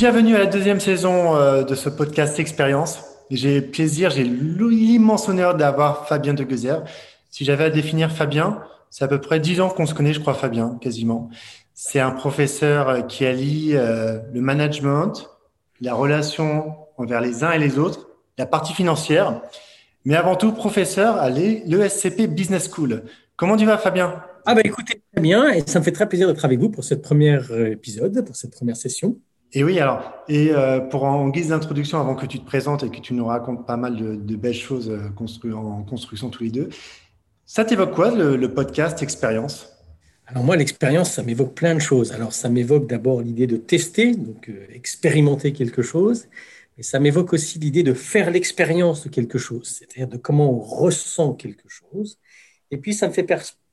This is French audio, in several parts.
Bienvenue à la deuxième saison euh, de ce podcast Expérience. J'ai plaisir, j'ai l'immense honneur d'avoir Fabien de Gezer. Si j'avais à définir Fabien, c'est à peu près dix ans qu'on se connaît, je crois, Fabien, quasiment. C'est un professeur qui allie euh, le management, la relation envers les uns et les autres, la partie financière, mais avant tout professeur à l'ESCP Business School. Comment tu vas, Fabien? Ah bah écoutez, très bien, et ça me fait très plaisir d'être avec vous pour cette première euh, épisode, pour cette première session. Et oui, alors, et euh, pour en guise d'introduction, avant que tu te présentes et que tu nous racontes pas mal de, belles choses euh, en construction tous les deux, ça t'évoque quoi le, podcast Expérience? Alors moi, l'expérience, ça m'évoque plein de choses. Alors ça m'évoque d'abord l'idée de tester, donc euh, expérimenter quelque chose, mais ça m'évoque aussi l'idée de faire l'expérience de quelque chose, c'est-à-dire de comment on ressent quelque chose. Et puis ça me fait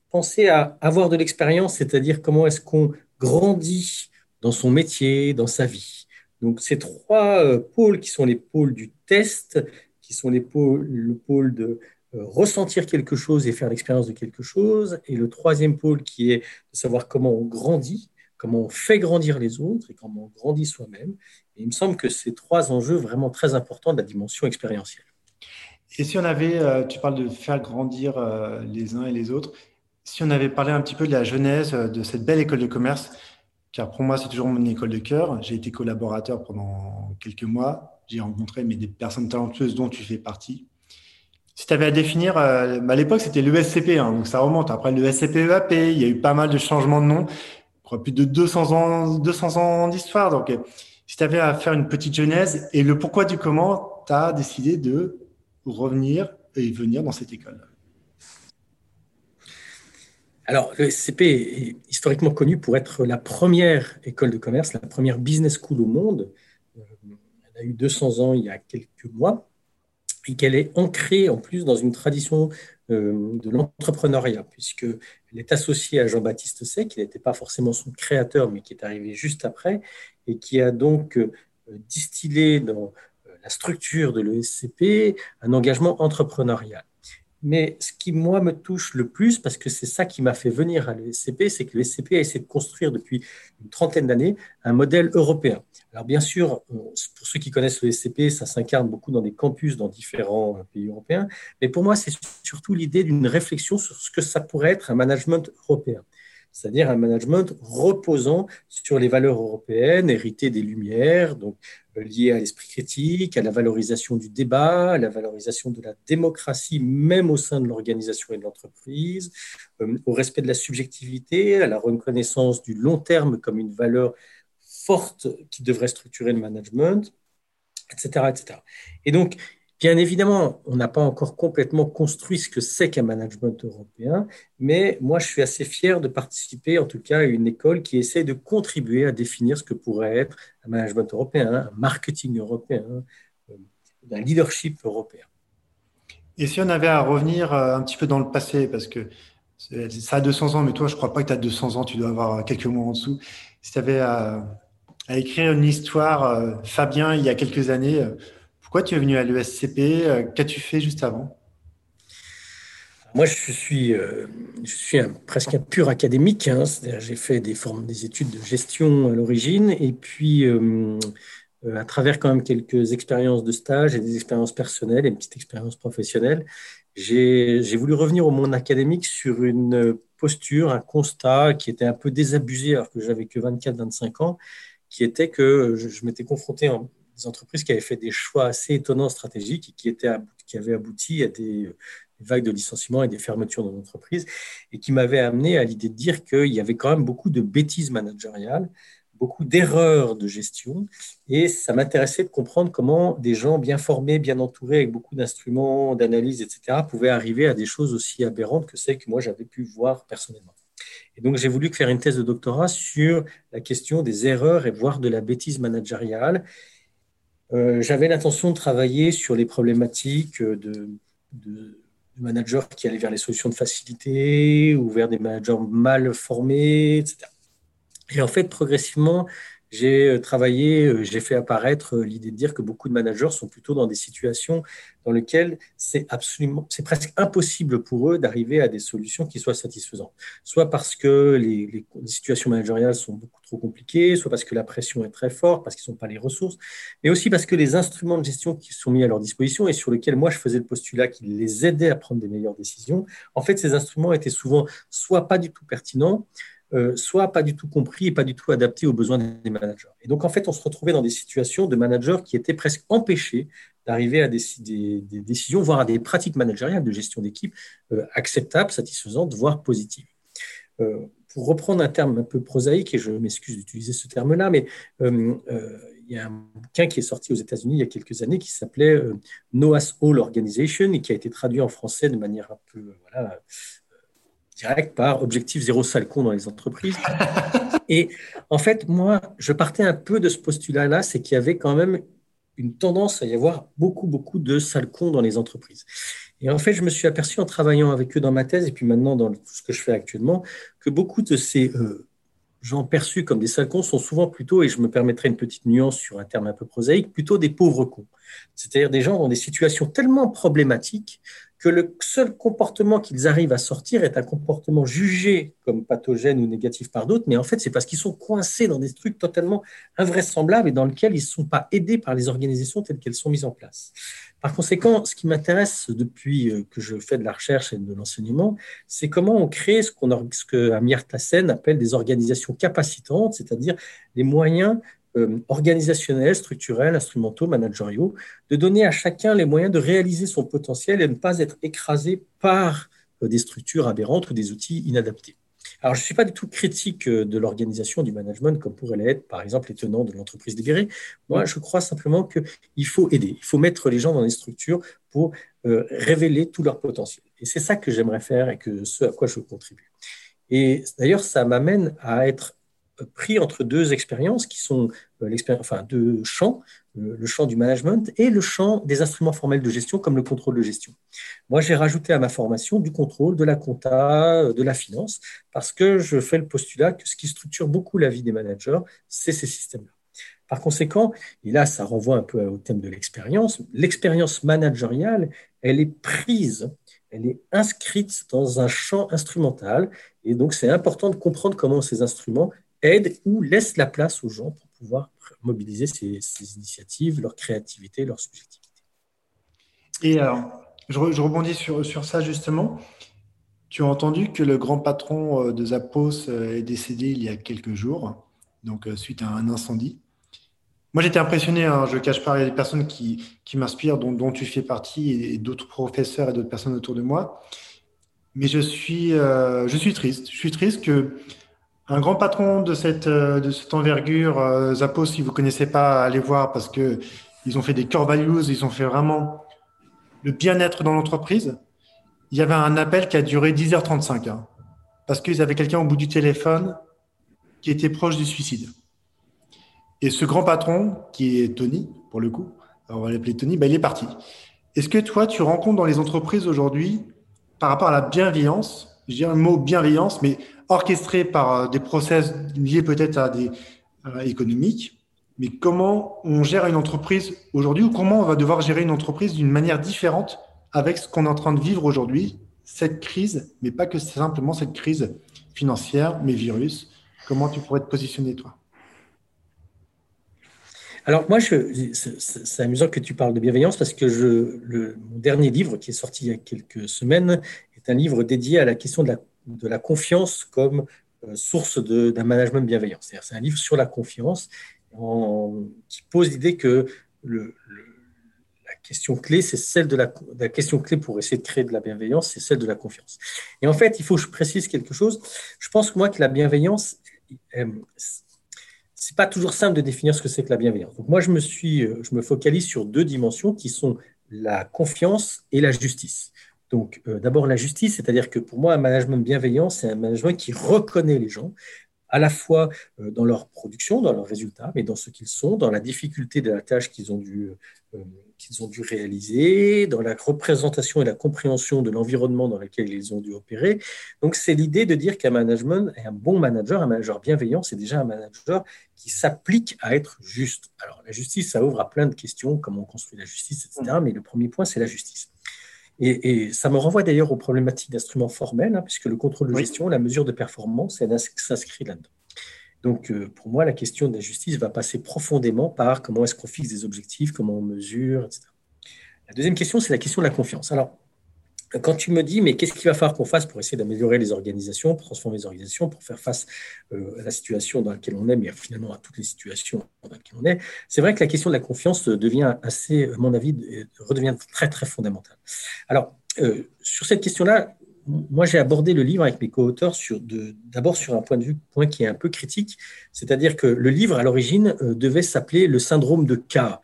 penser à avoir de l'expérience, c'est-à-dire comment est-ce qu'on grandit dans son métier, dans sa vie. Donc ces trois euh, pôles qui sont les pôles du test, qui sont les pôles, le pôle de euh, ressentir quelque chose et faire l'expérience de quelque chose, et le troisième pôle qui est de savoir comment on grandit, comment on fait grandir les autres et comment on grandit soi-même. Et il me semble que ces trois enjeux vraiment très importants de la dimension expérientielle. Et si on avait, euh, tu parles de faire grandir les uns et les autres, si on avait parlé un petit peu de la genèse de cette belle école de commerce, car pour moi, c'est toujours mon école de cœur. J'ai été collaborateur pendant quelques mois. J'ai rencontré mais, des personnes talentueuses dont tu fais partie. Si tu avais à définir, euh, à l'époque, c'était l'ESCP, hein, donc ça remonte. Après l'ESCP EAP, il y a eu pas mal de changements de nom. Plus de 200 ans, 200 ans d'histoire. Donc, si tu avais à faire une petite genèse et le pourquoi du comment, tu as décidé de revenir et venir dans cette école. Alors, le SCP est historiquement connu pour être la première école de commerce, la première business school au monde. Euh, elle a eu 200 ans il y a quelques mois et qu'elle est ancrée en plus dans une tradition euh, de l'entrepreneuriat, puisqu'elle est associée à Jean-Baptiste Say, qui n'était pas forcément son créateur, mais qui est arrivé juste après, et qui a donc euh, distillé dans la structure de l'ESCP un engagement entrepreneurial. Mais ce qui, moi, me touche le plus, parce que c'est ça qui m'a fait venir à l'ESCP, c'est que l'ESCP a essayé de construire depuis une trentaine d'années un modèle européen. Alors, bien sûr, pour ceux qui connaissent l'ESCP, ça s'incarne beaucoup dans des campus dans différents pays européens. Mais pour moi, c'est surtout l'idée d'une réflexion sur ce que ça pourrait être un management européen c'est-à-dire un management reposant sur les valeurs européennes héritées des Lumières, donc euh, liées à l'esprit critique, à la valorisation du débat, à la valorisation de la démocratie, même au sein de l'organisation et de l'entreprise, euh, au respect de la subjectivité, à la reconnaissance du long terme comme une valeur forte qui devrait structurer le management, etc. etc. Et donc, Bien évidemment, on n'a pas encore complètement construit ce que c'est qu'un management européen, mais moi, je suis assez fier de participer, en tout cas, à une école qui essaie de contribuer à définir ce que pourrait être un management européen, un marketing européen, euh, un leadership européen. Et si on avait à revenir euh, un petit peu dans le passé, parce que ça a 200 ans, mais toi, je ne crois pas que tu as 200 ans, tu dois avoir quelques mois en dessous. Si tu avais à, écrire une histoire, euh, Fabien, il y a quelques années, pourquoi tu es venu à l'ESCP euh, Qu'as-tu fait juste avant? Moi, je suis, euh, presque un pur académique. Hein. J'ai fait des, formes, des études de gestion à l'origine. Et puis, euh, à travers quand même quelques expériences de stage et des expériences personnelles et une petite expérience professionnelle, j'ai voulu revenir au monde académique sur une posture, un constat qui était un peu désabusé alors que j'avais que 24-25 ans, qui était que je, je m'étais confronté en, des entreprises qui avaient fait des choix assez étonnants stratégiques et qui, étaient, qui avaient abouti à des, vagues de licenciements et des fermetures dans l'entreprise et qui m'avaient amené à l'idée de dire qu'il y avait quand même beaucoup de bêtises managériales, beaucoup d'erreurs de gestion et ça m'intéressait de comprendre comment des gens bien formés, bien entourés, avec beaucoup d'instruments, d'analyse, etc., pouvaient arriver à des choses aussi aberrantes que celles que moi j'avais pu voir personnellement. Et donc, j'ai voulu faire une thèse de doctorat sur la question des erreurs et voire de la bêtise managériale j'avais l'intention de travailler sur les problématiques de, de, managers qui allaient vers les solutions de facilité ou vers des managers mal formés, etc. Et en fait, progressivement, j'ai euh, travaillé, euh, j'ai fait apparaître euh, l'idée de dire que beaucoup de managers sont plutôt dans des situations dans lesquelles c'est absolument, c'est presque impossible pour eux d'arriver à des solutions qui soient satisfaisantes. Soit parce que les, les, situations managériales sont beaucoup trop compliquées, soit parce que la pression est très forte, parce qu'ils n'ont pas les ressources, mais aussi parce que les instruments de gestion qui sont mis à leur disposition et sur lesquels moi je faisais le postulat qui les aidait à prendre des meilleures décisions, en fait ces instruments étaient souvent soit pas du tout pertinents, soit pas du tout compris et pas du tout adapté aux besoins des managers. Et donc, en fait, on se retrouvait dans des situations de managers qui étaient presque empêchés d'arriver à des, décisions, voire à des pratiques managériales de gestion d'équipe euh, acceptables, satisfaisantes, voire positives. Euh, pour reprendre un terme un peu prosaïque, et je m'excuse d'utiliser ce terme-là, mais il y a un bouquin qui est sorti aux États-Unis il y a quelques années qui s'appelait Noah's All Organization et qui a été traduit en français de manière un peu voilà, direct par objectif zéro sale con dans les entreprises. Et en fait, moi, je partais un peu de ce postulat-là, c'est qu'il y avait quand même une tendance à y avoir beaucoup, beaucoup de sales cons dans les entreprises. Et en fait, je me suis aperçu en travaillant avec eux dans ma thèse et puis maintenant dans tout ce que je fais actuellement, que beaucoup de ces euh, gens perçus comme des sales cons sont souvent plutôt, et je me permettrai une petite nuance sur un terme un peu prosaïque, plutôt des pauvres cons. C'est-à-dire des gens dans des situations tellement problématiques que le seul comportement qu'ils arrivent à sortir est un comportement jugé comme pathogène ou négatif par d'autres, mais en fait, c'est parce qu'ils sont coincés dans des trucs totalement invraisemblables et dans lesquels ils ne sont pas aidés par les organisations telles qu'elles sont mises en place. Par conséquent, ce qui m'intéresse depuis euh, que je fais de la recherche et de l'enseignement, c'est comment on crée ce, qu'on, ce que Amir Tassen appelle des organisations capacitantes, c'est-à-dire les moyens euh, organisationnels, structurels, instrumentaux, managériaux, de donner à chacun les moyens de réaliser son potentiel et ne pas être écrasé par euh, des structures aberrantes ou des outils inadaptés. Alors, je ne suis pas du tout critique euh, de l'organisation du management comme pourraient l'être, par exemple, les tenants de l'entreprise libérée. Moi, je crois simplement qu'il faut aider, il faut mettre les gens dans les structures pour révéler tout leur potentiel. Et c'est ça que j'aimerais faire et que ce à quoi je contribue. Et d'ailleurs, ça m'amène à être pris entre deux expériences qui sont euh, enfin, deux champs, le, champ du management et le champ des instruments formels de gestion comme le contrôle de gestion. Moi, j'ai rajouté à ma formation du contrôle, de la compta, de la finance, parce que je fais le postulat que ce qui structure beaucoup la vie des managers, c'est ces systèmes-là. Par conséquent, et là, ça renvoie un peu au thème de l'expérience, l'expérience managériale, elle est prise, elle est inscrite dans un champ instrumental, et donc c'est important de comprendre comment ces instruments aide ou laisse la place aux gens pour pouvoir mobiliser ces, initiatives, leur créativité, leur subjectivité. Et alors, je, rebondis sur, sur, ça justement. Tu as entendu que le grand patron euh, de Zappos euh, est décédé il y a quelques jours, donc euh, suite à un incendie. Moi, j'étais impressionné, hein, je ne cache pas, il y a des personnes qui, qui m'inspirent, dont, dont, tu fais partie, et, d'autres professeurs et d'autres personnes autour de moi. Mais je suis, je suis triste. Je suis triste que un grand patron de cette, euh, de cette envergure, euh, Zappos, si vous ne connaissez pas, allez voir parce que ils ont fait des core values, ils ont fait vraiment le bien-être dans l'entreprise. Il y avait un appel qui a duré 10h35 hein, parce qu'ils avaient quelqu'un au bout du téléphone qui était proche du suicide. Et ce grand patron, qui est Tony, pour le coup, on va l'appeler Tony, ben, il est parti. Est-ce que toi, tu rencontres dans les entreprises aujourd'hui, par rapport à la bienveillance, je dirais le mot bienveillance, mais orchestré par euh, des process liés peut-être à des économiques, mais comment on gère une entreprise aujourd'hui ou comment on va devoir gérer une entreprise d'une manière différente avec ce qu'on est en train de vivre aujourd'hui, cette crise, mais pas que simplement cette crise financière, mais virus? Comment tu pourrais te positionner, toi? Alors moi, c'est amusant que tu parles de bienveillance parce que mon dernier livre qui est sorti il y a quelques semaines est un livre dédié à la question de la de la confiance comme euh, source d'un management bienveillant. C'est un livre sur la confiance qui pose l'idée que la question clé, c'est celle de la, question clé pour essayer de créer de la bienveillance, c'est celle de la confiance. Et en fait, il faut que je précise quelque chose. Je pense que moi que la bienveillance, euh, c'est pas toujours simple de définir ce que c'est que la bienveillance. Donc moi, je me suis, euh, je me focalise sur deux dimensions qui sont la confiance et la justice. Donc, euh, d'abord, la justice, c'est-à-dire que pour moi, un management bienveillant, c'est un management qui reconnaît les gens, à la fois euh, dans leur production, dans leurs résultats, mais dans ce qu'ils sont, dans la difficulté de la tâche qu'ils ont dû euh, qu'ils ont dû réaliser, dans la représentation et la compréhension de l'environnement dans lequel ils ont dû opérer. Donc, c'est l'idée de dire qu'un management, un bon manager, un manager bienveillant, c'est déjà un manager qui s'applique à être juste. Alors, la justice, ça ouvre à plein de questions, comment on construit la justice, etc. Mais le premier point, c'est la justice. Et, ça me renvoie d'ailleurs aux problématiques d'instruments formels, hein, puisque le contrôle de gestion, la mesure de performance, elle s'inscrit là-dedans. Donc, euh, pour moi, la question de la justice va passer profondément par comment est-ce qu'on fixe des objectifs, comment on mesure, etc. La deuxième question, c'est la question de la confiance. Alors, quand tu me dis, mais qu'est-ce qu'il va falloir qu'on fasse pour essayer d'améliorer les organisations, pour transformer les organisations, pour faire face euh, à la situation dans laquelle on est, mais finalement à toutes les situations dans lesquelles on est, c'est vrai que la question de la confiance devient assez, mon avis, redevient très, très fondamentale. Alors, euh, sur cette question-là, moi, j'ai abordé le livre avec mes co-auteurs d'abord sur un point de vue point qui est un peu critique, c'est-à-dire que le livre, à l'origine, euh, devait s'appeler Le syndrome de K.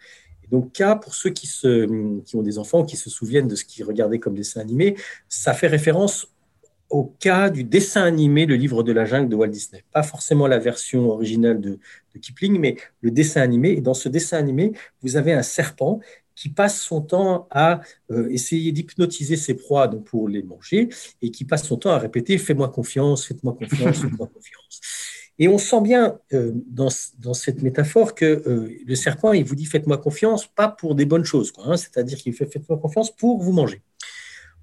Donc, K, pour ceux qui, se, qui ont des enfants, qui se souviennent de ce qu'ils regardaient comme dessin animé, ça fait référence au cas du dessin animé Le livre de la jungle de Walt Disney. Pas forcément la version originale de, de Kipling, mais le dessin animé. Et dans ce dessin animé, vous avez un serpent qui passe son temps à euh, essayer d'hypnotiser ses proies donc pour les manger et qui passe son temps à répéter fais-moi confiance, faites-moi confiance, faites-moi confiance. Et on sent bien euh, dans, cette métaphore que euh, le serpent, il vous dit faites-moi confiance, pas pour des bonnes choses, hein, c'est-à-dire qu'il fait faites-moi confiance pour vous manger.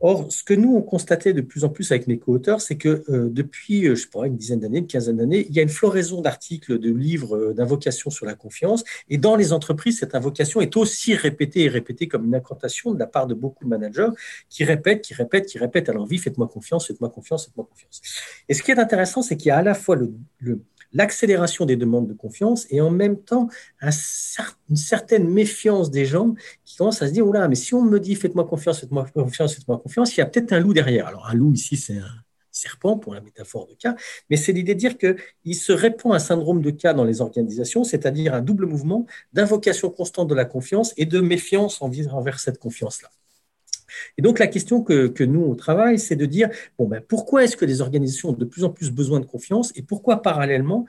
Or, ce que nous, on constatait de plus en plus avec mes co-auteurs, c'est que euh, depuis, euh, je sais une dizaine d'années, une quinzaine d'années, il y a une floraison d'articles, de livres, euh, d'invocations sur la confiance. Et dans les entreprises, cette invocation est aussi répétée et répétée comme une incantation de la part de beaucoup de managers qui répètent, qui répètent, qui répètent à leur vie, faites-moi confiance, faites-moi confiance, faites-moi confiance. Et ce qui est intéressant, c'est qu'il y a à la fois le l'accélération des demandes de confiance et en même temps une certaine méfiance des gens qui commencent à se dire, oula, mais si on me dit faites-moi confiance, faites-moi confiance, faites-moi confiance, il y a peut-être un loup derrière. Alors un loup ici, c'est un serpent pour la métaphore de cas, mais c'est l'idée de dire qu'il se répand un syndrome de cas dans les organisations, c'est-à-dire un double mouvement d'invocation constante de la confiance et de méfiance envers cette confiance-là. Et donc la question que, nous, on travaille, c'est de dire, bon, ben, pourquoi est-ce que les organisations ont de plus en plus besoin de confiance et pourquoi parallèlement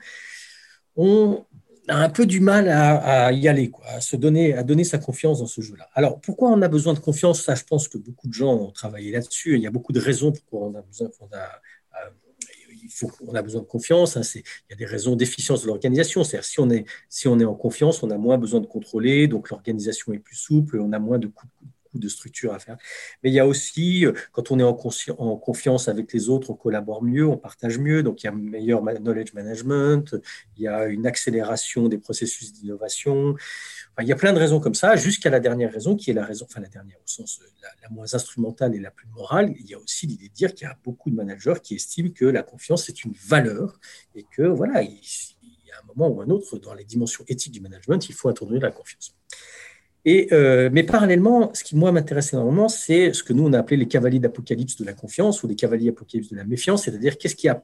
on a un peu du mal à, y aller, quoi, à se donner, à donner sa confiance dans ce jeu-là? Alors, pourquoi on a besoin de confiance? Ça, je pense que beaucoup de gens ont travaillé là-dessus. Il y a beaucoup de raisons pourquoi on a besoin. Euh, de confiance. Hein, il y a des raisons d'efficience de l'organisation. C'est-à-dire, si on, est, si on est en confiance, on a moins besoin de contrôler, donc l'organisation est plus souple, on a moins de coups de structures à faire. Mais il y a aussi, euh, quand on est en, confiance avec les autres, on collabore mieux, on partage mieux, donc il y a un meilleur knowledge management, il y a une accélération des processus d'innovation. il y a plein de raisons comme ça, jusqu'à la dernière raison, qui est la raison, enfin la dernière au sens euh, la, moins instrumentale et la plus morale. Il y a aussi l'idée de dire qu'il y a beaucoup de managers qui estiment que la confiance est une valeur et que voilà, il, il y a un moment ou un autre dans les dimensions éthiques du management, il faut introduire la confiance. Et, euh, mais parallèlement, ce qui moi m'intéresse énormément, c'est ce que nous on a appelé les cavaliers d'apocalypse de la confiance ou les cavaliers d'apocalypse de la méfiance, c'est-à-dire qu'est-ce qui a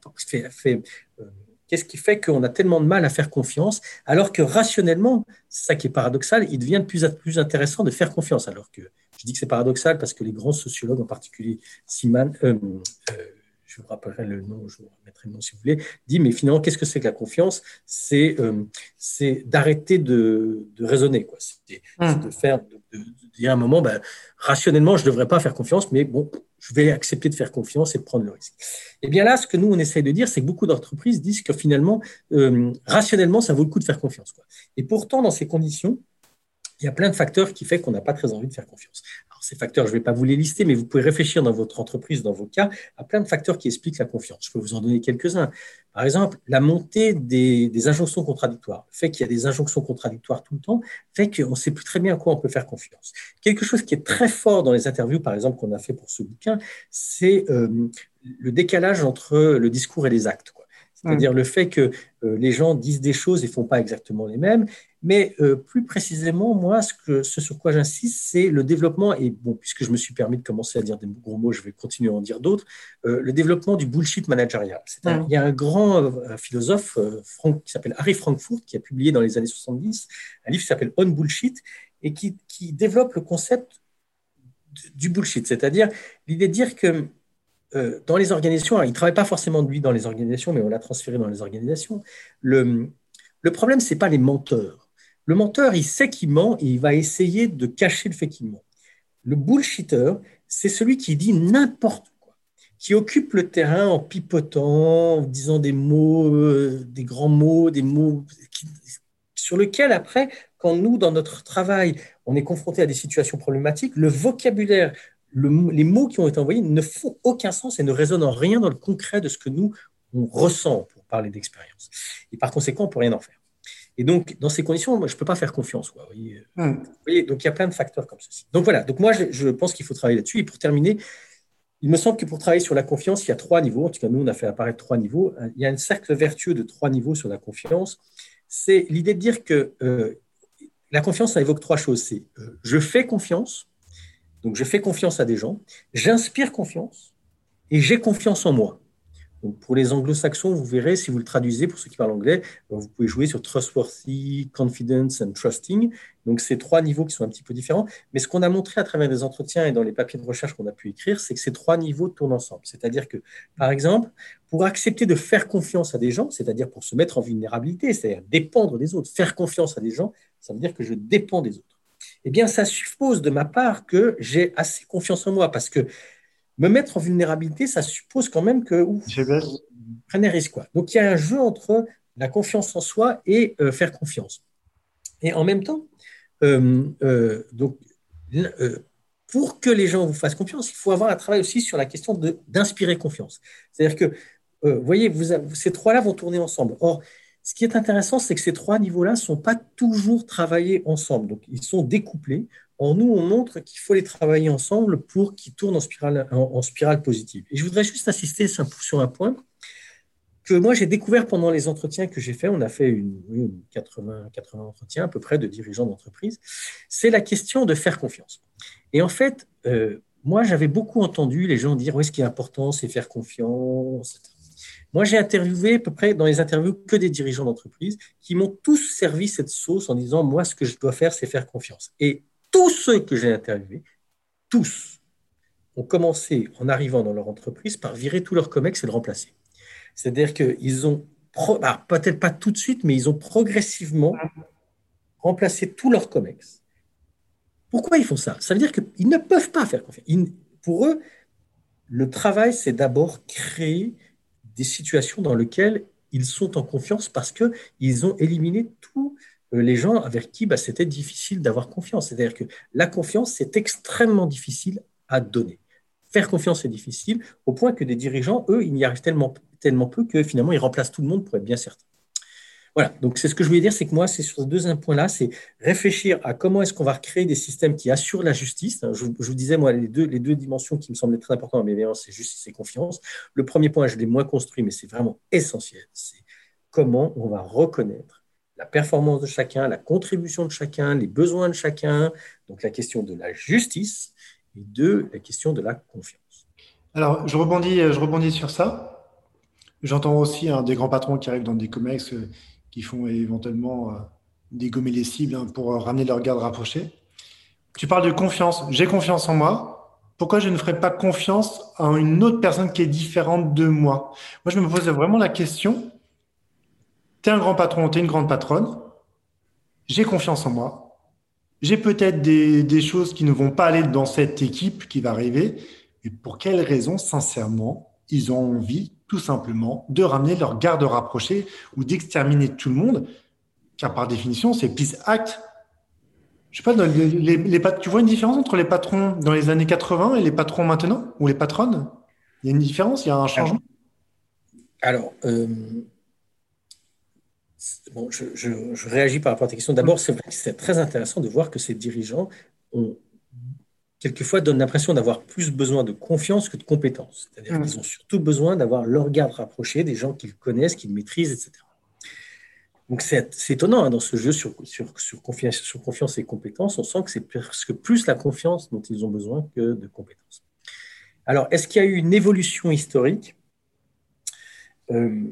fait, euh, qu'est-ce qui fait qu'on a tellement de mal à faire confiance, alors que rationnellement, ça qui est paradoxal, il devient de plus en plus intéressant de faire confiance. Alors que je dis que c'est paradoxal parce que les grands sociologues, en particulier Siman, euh, je vous rappellerai le nom, je vous remettrai le nom si vous voulez, dit, mais finalement, qu'est-ce que c'est que la confiance? C'est euh, d'arrêter de, de, raisonner. C'est mmh. de faire, de, dire à un moment, ben, rationnellement, je ne devrais pas faire confiance, mais bon, je vais accepter de faire confiance et de prendre le risque. Et eh bien là, ce que nous, on essaye de dire, c'est que beaucoup d'entreprises disent que finalement, euh, rationnellement, ça vaut le coup de faire confiance. Quoi. Et pourtant, dans ces conditions, il y a plein de facteurs qui font qu'on n'a pas très envie de faire confiance ces facteurs, je ne vais pas vous les lister, mais vous pouvez réfléchir dans votre entreprise, dans vos cas, à plein de facteurs qui expliquent la confiance. Je peux vous en donner quelques-uns. Par exemple, la montée des, injonctions contradictoires. Le fait qu'il y a des injonctions contradictoires tout le temps fait qu'on ne sait plus très bien à quoi on peut faire confiance. Quelque chose qui est très fort dans les interviews, par exemple, qu'on a fait pour ce bouquin, c'est euh, le décalage entre le discours et les actes. C'est-à-dire le fait que euh, les gens disent des choses et font pas exactement les mêmes. Mais euh, plus précisément, moi, ce, que, ce sur quoi j'insiste, c'est le développement, et bon, puisque je me suis permis de commencer à dire des gros mots, je vais continuer à en dire d'autres, euh, le développement du bullshit managérial. Il y a un grand philosophe Frank, qui s'appelle Harry Frankfurt, qui a publié dans les années 70 un livre qui s'appelle On Bullshit, et qui, qui développe le concept du bullshit, c'est-à-dire l'idée de dire que euh, dans les organisations, il ne travaille pas forcément de lui dans les organisations, mais on l'a transféré dans les organisations. Le, le problème, ce n'est pas les menteurs. Le menteur, il sait qu'il ment et il va essayer de cacher le fait qu'il ment. Le bullshitter, c'est celui qui dit n'importe quoi, qui occupe le terrain en pipotant, en disant des mots, euh, des grands mots, des mots sur lesquels après, quand nous, dans notre travail, on est confronté à des situations problématiques, le vocabulaire, les mots qui ont été envoyés ne font aucun sens et ne résonnent en rien dans le concret de ce que nous, on ressent pour parler d'expérience. Et par conséquent, on ne peut rien en faire. Et donc, dans ces conditions, moi, je ne peux pas faire confiance. Quoi, hmm. vous, voyez, donc, il y a plein de facteurs comme ceci. Donc, voilà. Donc, moi, je, pense qu'il faut travailler là-dessus. Et pour terminer, il me semble que pour travailler sur la confiance, il y a trois niveaux. En tout cas, nous, on a fait apparaître trois niveaux. Il y a un cercle vertueux de trois niveaux sur la confiance. C'est l'idée de dire que euh, la confiance, ça évoque trois choses. C'est euh, je fais confiance, donc je fais confiance à des gens, j'inspire confiance et j'ai confiance en moi pour les anglo-saxons, vous verrez, si vous le traduisez, pour ceux qui parlent anglais, euh, vous pouvez jouer sur trustworthy, confidence and trusting. Donc, c'est trois niveaux qui sont un petit peu différents. Mais ce qu'on a montré à travers des entretiens et dans les papiers de recherche qu'on a pu écrire, c'est que ces trois niveaux tournent ensemble. C'est-à-dire que, par exemple, pour accepter de faire confiance à des gens, c'est-à-dire pour se mettre en vulnérabilité, c'est-à-dire dépendre des autres, faire confiance à des gens, ça veut dire que je dépends des autres. Eh bien, ça suppose de ma part que j'ai assez confiance en moi parce que me mettre en vulnérabilité, ça suppose quand même que je prenez risque. Quoi. Donc, il y a un jeu entre la confiance en soi et euh, faire confiance. Et en même temps, euh, euh, donc, pour que les gens vous fassent confiance, il faut avoir un travail aussi sur la question d'inspirer confiance. C'est-à-dire que, vous voyez, vous ces trois-là vont tourner ensemble. Or, ce qui est intéressant, c'est que ces trois niveaux-là ne sont pas toujours travaillés ensemble. Donc, ils sont découplés. En nous, on montre qu'il faut les travailler ensemble pour qu'ils tournent en spirale, positive. Et je voudrais juste insister sur un point que moi, j'ai découvert pendant les entretiens que j'ai fait. On a fait une, 80, 80 entretiens à peu près de dirigeants d'entreprise. C'est la question de faire confiance. Et en fait, euh, moi, j'avais beaucoup entendu les gens dire oui, ce qui est important, c'est faire confiance. Moi, j'ai interviewé à peu près dans les interviews que des dirigeants d'entreprise qui m'ont tous servi cette sauce en disant moi, ce que je dois faire, c'est faire confiance. Et tous ceux que j'ai interviewés, tous, ont commencé en arrivant dans leur entreprise par virer tous leurs COMEX et le remplacer. C'est-à-dire qu'ils ont, bah, peut-être pas tout de suite, mais ils ont progressivement remplacé tous leurs COMEX. Pourquoi ils font ça? Ça veut dire qu'ils ne peuvent pas faire confiance. pour eux, le travail, c'est d'abord créer des situations dans lesquelles ils sont en confiance parce qu'ils ont éliminé tout les gens avec qui bah, c'était difficile d'avoir confiance. C'est-à-dire que la confiance, c'est extrêmement difficile à donner. Faire confiance, c'est difficile, au point que des dirigeants, eux, ils n'y arrivent tellement, tellement peu que finalement, ils remplacent tout le monde pour être bien certains. Voilà, donc c'est ce que je voulais dire, c'est que moi, c'est sur ces deux points-là, c'est réfléchir à comment est-ce qu'on va créer des systèmes qui assurent la justice. Je, vous disais, moi, les deux, les deux dimensions qui me semblaient très importantes dans mes c'est justice et confiance. Le premier point, je l'ai moins construit, mais c'est vraiment essentiel, c'est comment on va reconnaître la performance de chacun, la contribution de chacun, les besoins de chacun, donc la question de la justice et de la question de la confiance. Alors, je rebondis, je rebondis sur ça. J'entends aussi des grands patrons qui arrivent dans des COMEX euh, qui font éventuellement euh, dégommer les cibles hein, pour euh, ramener leur garde rapprochée. Tu parles de confiance. J'ai confiance en moi. Pourquoi je ne ferais pas confiance à une autre personne qui est différente de moi? Moi, je me pose vraiment la question tu es un grand patron, tu es une grande patronne, j'ai confiance en moi, j'ai peut-être des, choses qui ne vont pas aller dans cette équipe qui va arriver, mais pour quelles raisons, sincèrement, ils ont envie tout simplement de ramener leur garde rapprochée ou d'exterminer tout le monde, car par définition, c'est peace act. Je sais pas, tu vois une différence entre les patrons dans les années 80 et les patrons maintenant, ou les patronnes? Il y a une différence, il y a un changement? Alors, euh, bon, je, réagis par rapport à ta question. D'abord, c'est vrai que c'est très intéressant de voir que ces dirigeants ont quelquefois donnent l'impression d'avoir plus besoin de confiance que de compétences. C'est-à-dire mmh. qu'ils ont surtout besoin d'avoir leur garde rapproché, des gens qu'ils connaissent, qu'ils maîtrisent, etc. Donc c'est étonnant hein, dans ce jeu sur, sur, sur, confiance, sur confiance et compétences, on sent que c'est presque plus la confiance dont ils ont besoin que de compétences. Alors, est-ce qu'il y a eu une évolution historique? Euh,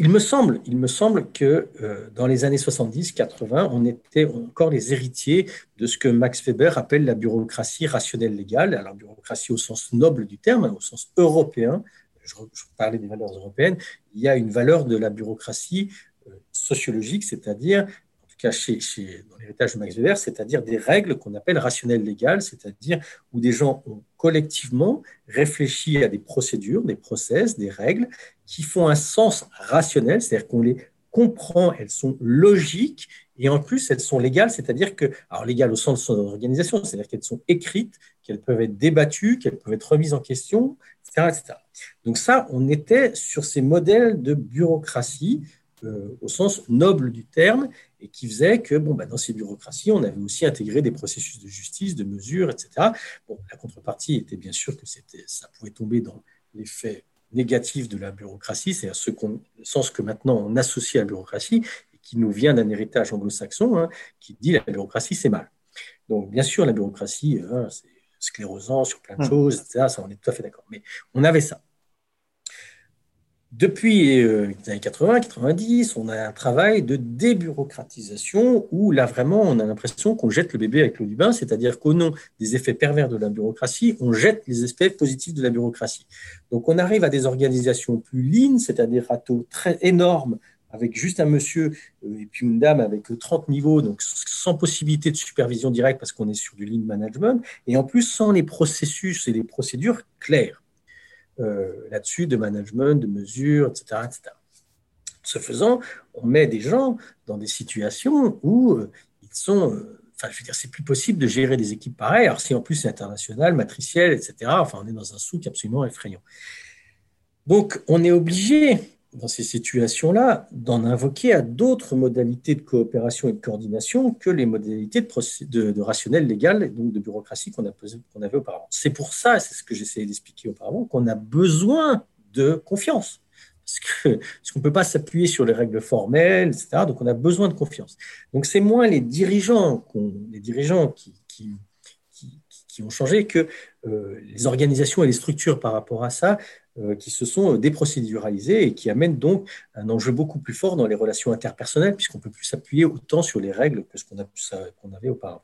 il me semble, il me semble que euh, dans les années 70-80, on était encore les héritiers de ce que Max Weber appelle la bureaucratie rationnelle légale, alors bureaucratie au sens noble du terme, au sens européen. Je, parlais des valeurs européennes. Il y a une valeur de la bureaucratie euh, sociologique, c'est-à-dire cas chez, chez, dans l'héritage de Max Weber, c'est-à-dire des règles qu'on appelle rationnelles légales, c'est-à-dire où des gens ont collectivement réfléchi à des procédures, des process, des règles qui font un sens rationnel, c'est-à-dire qu'on les comprend, elles sont logiques et en plus elles sont légales, c'est-à-dire que, alors légales au sens de son organisation, c'est-à-dire qu'elles sont écrites, qu'elles peuvent être débattues, qu'elles peuvent être remises en question, etc. Donc ça, on était sur ces modèles de bureaucratie euh, au sens noble du terme et qui faisait que bon, bah, dans ces bureaucraties, on avait aussi intégré des processus de justice, de mesures, etc. Bon, la contrepartie était bien sûr que ça pouvait tomber dans l'effet négatif de la bureaucratie, c'est-à-dire ce le sens que maintenant on associe à la bureaucratie, et qui nous vient d'un héritage anglo-saxon, hein, qui dit la bureaucratie c'est mal. Donc bien sûr, la bureaucratie, euh, c'est sclérosant sur plein de mmh. choses, etc. Ça, on est tout à fait d'accord. Mais on avait ça. Depuis euh, les années 80, 90, on a un travail de débureaucratisation où là vraiment on a l'impression qu'on jette le bébé avec l'eau du bain, c'est-à-dire qu'au nom des effets pervers de la bureaucratie, on jette les effets positifs de la bureaucratie. Donc on arrive à des organisations plus lean, c'est-à-dire râteaux très énormes avec juste un monsieur euh, et puis une dame avec 30 niveaux, donc sans possibilité de supervision directe parce qu'on est sur du lean management, et en plus sans les processus et les procédures claires. Euh, là-dessus, de management, de mesures, etc., etc. Ce faisant, on met des gens dans des situations où euh, ils sont euh, enfin, je veux dire, c'est plus possible de gérer des équipes pareilles. Alors, si en plus c'est international, matriciel, etc., enfin, on est dans un souk absolument effrayant. Donc, on est obligé dans ces situations-là, d'en invoquer à d'autres modalités de coopération et de coordination que les modalités de, de, rationnel légal et donc de bureaucratie qu'on avait auparavant. C'est pour ça, c'est ce que j'essayais d'expliquer auparavant, qu'on a besoin de confiance. Parce qu'on ne peut pas s'appuyer sur les règles formelles, etc. Donc on a besoin de confiance. Donc c'est moins les dirigeants, qui, ont changé que euh, les organisations et les structures par rapport à ça qui se sont déprocéduralisées et qui amènent donc un enjeu beaucoup plus fort dans les relations interpersonnelles, puisqu'on peut plus s'appuyer autant sur les règles que ce qu'on avait auparavant.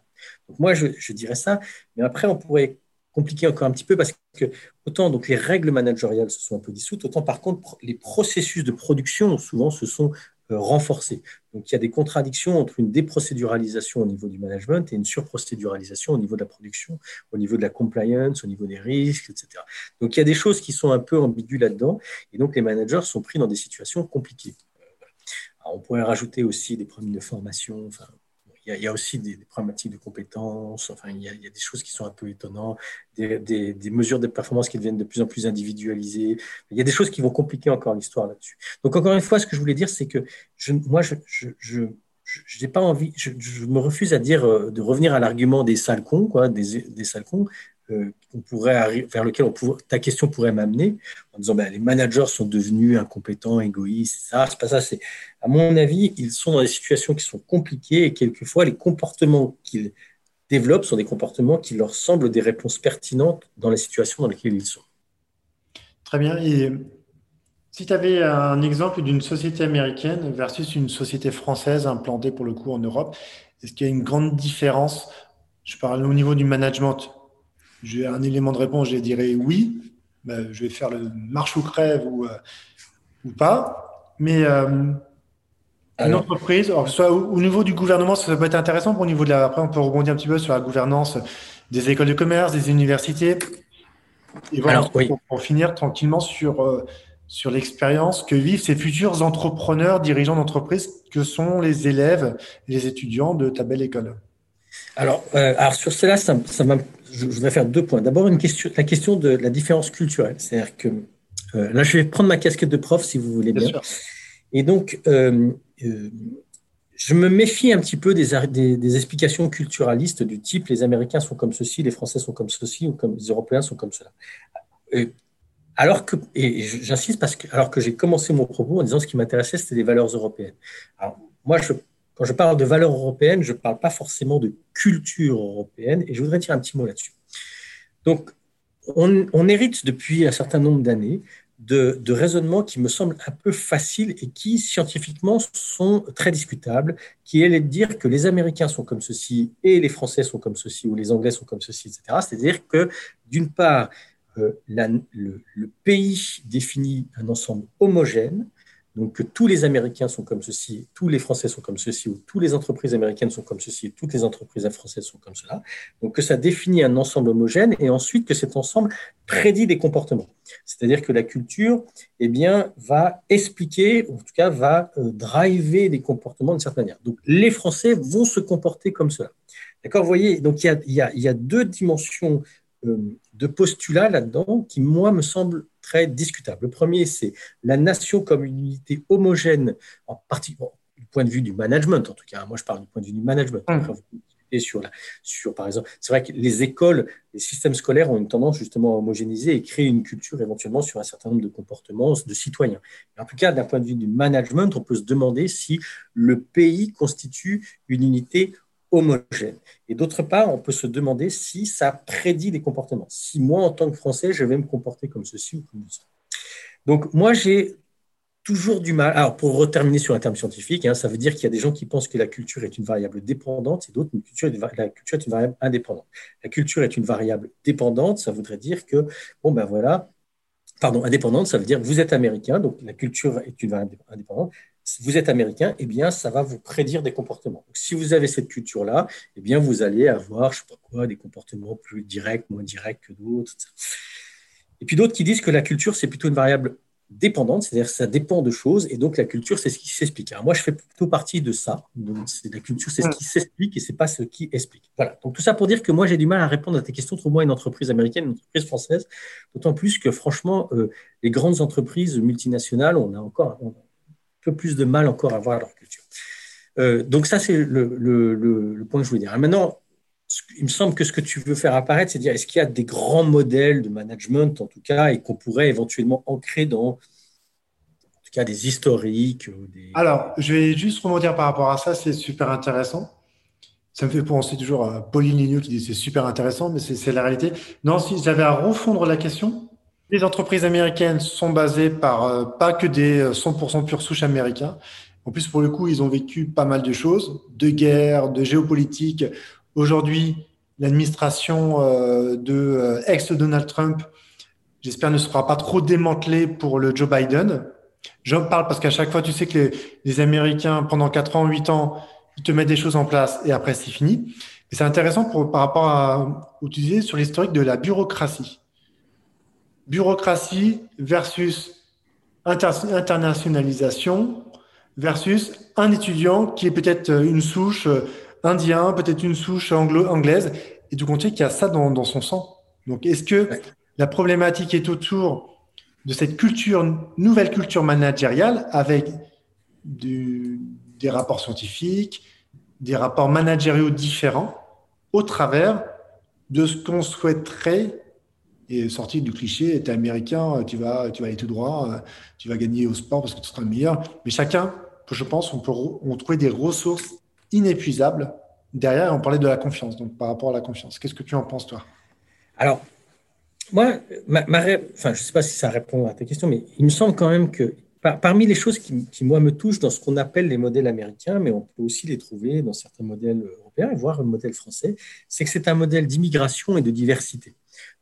Donc moi, je, je, dirais ça, mais après, on pourrait compliquer encore un petit peu parce que autant donc les règles managériales se sont un peu dissoutes, autant par contre les processus de production souvent se sont euh, renforcés. Donc il y a des contradictions entre une déprocéduralisation au niveau du management et une surprocéduralisation au niveau de la production, au niveau de la compliance, au niveau des risques, etc. Donc il y a des choses qui sont un peu ambiguës là-dedans et donc les managers sont pris dans des situations compliquées. on pourrait rajouter aussi des problèmes de formation, il y, a, aussi des, problématiques de compétences, enfin, il y, a, des choses qui sont un peu étonnantes, des, mesures de performance qui deviennent de plus en plus individualisées. Il y a des choses qui vont compliquer encore l'histoire là-dessus. Donc, encore une fois, ce que je voulais dire, c'est que moi, je, n'ai pas envie, je, me refuse à dire euh, de revenir à l'argument des salcons, quoi, des, des salcons, euh, pourrait vers lequel on ta question pourrait m'amener en disant ben, les managers sont devenus incompétents, égoïstes, ça, c'est pas ça. C'est à mon avis, ils sont dans des situations qui sont compliquées et quelquefois les comportements qu'ils développent sont des comportements qui leur semblent des réponses pertinentes dans les situations dans lesquelles ils sont. Très bien. Et si tu avais un exemple d'une société américaine versus une société française implantée pour le coup en Europe, est-ce qu'il y a une grande différence? Je parle au niveau du management j'ai un élément de réponse, je dirais oui, ben, je vais faire le marche ou crève ou, euh, ou pas. Mais euh, une entreprise, soit au, niveau du gouvernement, ça peut être intéressant. Pour au niveau de la, après, on peut rebondir un petit peu sur la gouvernance des écoles de commerce, des universités. Et voilà, pour, finir tranquillement sur, euh, sur l'expérience que vivent ces futurs entrepreneurs, dirigeants d'entreprise, que sont les élèves et les étudiants de ta belle école. Alors, alors sur cela, ça, ça je, voudrais faire deux points. D'abord, question, la question de la différence culturelle. C'est-à-dire que euh, là, je vais prendre ma casquette de prof, si vous voulez bien. Et donc, euh, euh, je me méfie un petit peu des, des, explications culturalistes du type les Américains sont comme ceci, les Français sont comme ceci, ou comme les Européens sont comme cela. alors que, et j'insiste parce que, alors que j'ai commencé mon propos en disant ce qui m'intéressait, c'était les valeurs européennes. Alors, moi, je quand je parle de valeurs européennes, je ne parle pas forcément de culture européenne, et je voudrais dire un petit mot là-dessus. Donc, on, hérite depuis un certain nombre d'années de, raisonnements qui me semblent un peu faciles et qui scientifiquement sont très discutables, qui est de dire que les Américains sont comme ceci et les Français sont comme ceci ou les Anglais sont comme ceci, etc. C'est-à-dire que d'une part, euh, le, pays définit un ensemble homogène donc que tous les Américains sont comme ceci, tous les Français sont comme ceci, ou toutes les entreprises américaines sont comme ceci, toutes les entreprises françaises sont comme cela. Donc que ça définit un ensemble homogène et ensuite que cet ensemble prédit des comportements. C'est-à-dire que la culture, eh bien, va expliquer, ou en tout cas va euh, driver des comportements d'une certaine manière. Donc les Français vont se comporter comme cela. D'accord Vous voyez, donc il y a, y a, deux dimensions euh, de postulats là-dedans qui, moi, me semblent très discutable. Le premier, c'est la nation comme une unité homogène, en partie du point de vue du management, en tout cas. Moi, je parle du point de vue du management. Et sur, la, sur, par exemple, c'est vrai que les écoles, les systèmes scolaires ont une tendance justement à homogénéiser et créer une culture éventuellement sur un certain nombre de comportements de citoyens. en tout cas, d'un point de vue du management, on peut se demander si le pays constitue une unité homogène. Et d'autre part, on peut se demander si ça prédit des comportements. Si moi, en tant que Français, je vais me comporter comme ceci ou comme ça. Donc, moi, j'ai toujours du mal. Alors, pour reterminer sur un terme scientifique, hein, ça veut dire qu'il y a des gens qui pensent que la culture est une variable dépendante et d'autres, la culture est une variable indépendante. La culture est une variable dépendante, ça voudrait dire que, bon, ben voilà, pardon, indépendante, ça veut dire que vous êtes américain, donc la culture est une variable indépendante vous êtes américain, eh bien, ça va vous prédire des comportements. si vous avez cette culture-là, eh bien, vous allez avoir, je sais pas quoi, des comportements plus directs, moins directs que d'autres. Et puis d'autres qui disent que la culture, c'est plutôt une variable dépendante, c'est-à-dire que ça dépend de choses, et donc la culture, c'est ce qui s'explique. moi, je fais plutôt partie de ça. Donc, la culture, c'est ce qui s'explique et c'est pas ce qui explique. Voilà. Donc tout ça pour dire que moi, j'ai du mal à répondre à tes questions. Trouve-moi une entreprise américaine, une entreprise française, d'autant plus que franchement, euh, les grandes entreprises multinationales, on a encore, plus de mal encore à voir leur culture. Euh, donc ça, c'est le, point que je voulais dire. maintenant, il me semble que ce que tu veux faire apparaître, c'est dire est-ce qu'il y a des grands modèles de management, en tout cas, et qu'on pourrait éventuellement ancrer dans, en tout cas, des historiques Alors, je vais juste rebondir par rapport à ça, c'est super intéressant. Ça me fait penser toujours à Pauline Lignot qui dit c'est super intéressant, mais c'est la réalité. Non, si j'avais à refondre la question, les entreprises américaines sont basées par euh, pas que des 100% euh, pure souche américains. En plus, pour le coup, ils ont vécu pas mal de choses, de guerre, de géopolitique. Aujourd'hui, l'administration euh, de ex-Donald Trump, j'espère, ne sera pas trop démantelée pour le Joe Biden. J'en parle parce qu'à chaque fois, tu sais que les, Américains, pendant 4 ans, 8 ans, ils te mettent des choses en place et après, c'est fini. Et c'est intéressant pour, par rapport à, où tu disais sur l'historique de la bureaucratie bureaucratie versus internationalisation versus un étudiant qui est peut-être une souche euh, indien, peut-être une souche anglaise, et du compter qu'il y a ça dans, son sang. Donc, est-ce que la problématique est autour de cette culture, nouvelle culture managériale avec des rapports scientifiques, des rapports managériaux différents au travers de ce qu'on souhaiterait et sorti du cliché, tu es américain, tu vas, tu vas aller tout droit, euh, tu vas gagner au sport parce que tu seras le meilleur. Mais chacun, je pense, on peut on trouver des ressources inépuisables derrière. On parlait de la confiance, donc par rapport à la confiance. Qu'est-ce que tu en penses, toi? Alors, moi, ma, je ne sais pas si ça répond à ta question, mais il me semble quand même que parmi les choses qui, qui, moi, me touchent dans ce qu'on appelle les modèles américains, mais on peut aussi les trouver dans certains modèles européens, voire le modèle français, c'est que c'est un modèle d'immigration et de diversité.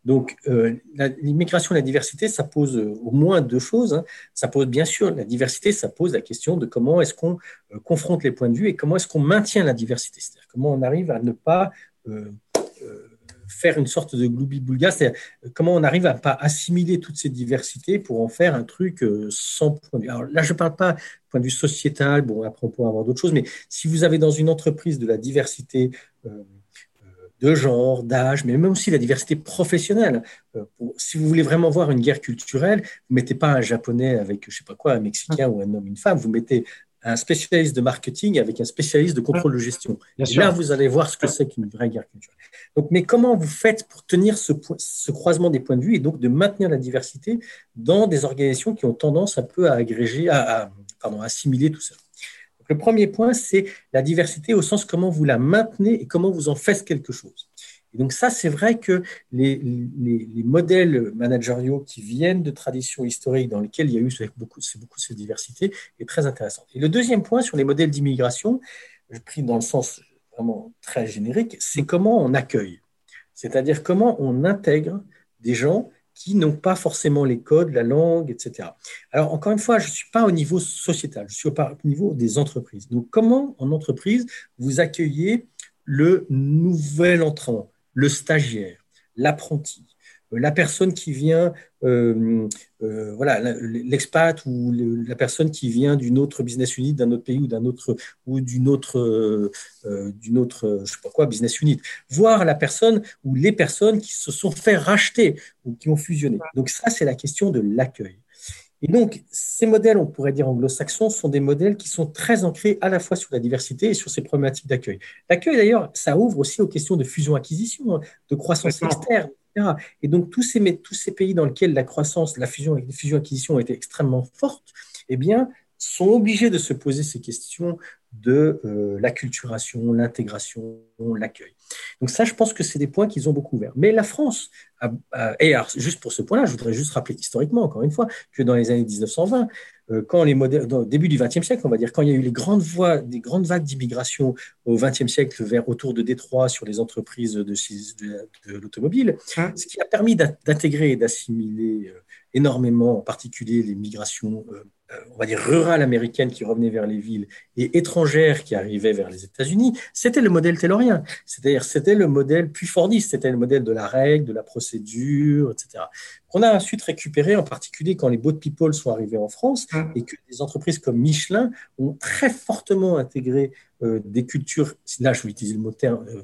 Donc, euh, l'immigration et la diversité, ça pose euh, au moins deux choses. Hein. Ça pose bien sûr la diversité, ça pose la question de comment est-ce qu'on euh, confronte les points de vue et comment est-ce qu'on maintient la diversité. C'est-à-dire comment on arrive à ne pas faire une sorte de gloubi-boulga, c'est-à-dire comment on arrive à pas assimiler toutes ces diversités pour en faire un truc sans point de vue. Alors là, je ne parle pas du point de vue sociétal, bon, après on pourra avoir d'autres choses, mais si vous avez dans une entreprise de la diversité de genre, d'âge, mais même aussi la diversité professionnelle. Euh, si vous voulez vraiment voir une guerre culturelle, vous mettez pas un japonais avec, je sais pas quoi, un mexicain ou un homme, une femme, vous mettez un spécialiste de marketing avec un spécialiste de contrôle de gestion. Et là, vous allez voir ce que c'est qu'une vraie guerre culturelle. Donc, mais comment vous faites pour tenir ce, ce, croisement des points de vue et donc de maintenir la diversité dans des organisations qui ont tendance un peu à agréger, à, pardon, à assimiler tout ça? Le premier point, c'est la diversité au sens comment vous la maintenez et comment vous en faites quelque chose. Et donc ça, c'est vrai que les, les, modèles managériaux qui viennent de traditions historiques dans lesquelles il y a eu beaucoup, beaucoup de cette diversité est très intéressant. Et le deuxième point sur les modèles d'immigration, je pris dans le sens vraiment très générique, c'est comment on accueille. C'est-à-dire comment on intègre des gens qui n'ont pas forcément les codes, la langue, etc. Alors, encore une fois, je ne suis pas au niveau sociétal, je suis au niveau des entreprises. Donc, comment en entreprise vous accueillez le nouvel entrant, le stagiaire, l'apprenti, la personne qui vient, euh, euh, voilà, l'expat ou la personne qui vient d'une autre business unit, d'un autre pays ou d'un autre ou d'une autre, d'une autre, je sais pas quoi, business unit, voir la personne ou les personnes qui se sont fait racheter ou qui ont fusionné. Donc ça, c'est la question de l'accueil. Et donc, ces modèles, on pourrait dire anglo-saxons, sont des modèles qui sont très ancrés à la fois sur la diversité et sur ces problématiques d'accueil. L'accueil, d'ailleurs, ça ouvre aussi aux questions de fusion-acquisition, hein, de croissance externe, etc. Et donc, tous ces, tous ces pays dans lesquels la croissance, la fusion-acquisition ont été extrêmement forte, eh bien, sont obligés de se poser ces questions de euh, l'acculturation, l'intégration, l'accueil. Donc ça, je pense que c'est des points qu'ils ont beaucoup ouverts. Mais la France, et juste pour ce point-là, je voudrais juste rappeler historiquement, encore une fois, que dans les années 1920, euh, quand les modèles, au début du XXe siècle, on va dire, quand il y a eu les grandes, voies, des grandes vagues d'immigration au XXe siècle vers autour de Détroit sur les entreprises de, de, l'automobile, hein? ce qui a permis d'intégrer et d'assimiler euh, énormément, en particulier les migrations on va dire, rurales américaines qui revenaient vers les villes et étrangères qui arrivaient vers les États-Unis, c'était le modèle taylorien. C'est-à-dire, c'était le modèle plus fordiste, c'était le modèle de la règle, de la procédure, etc. Qu'on a ensuite récupéré, en particulier quand les boat people sont arrivés en France mmh. et que des entreprises comme Michelin ont très fortement intégré euh, des cultures, là je vais utiliser le mot terme, euh,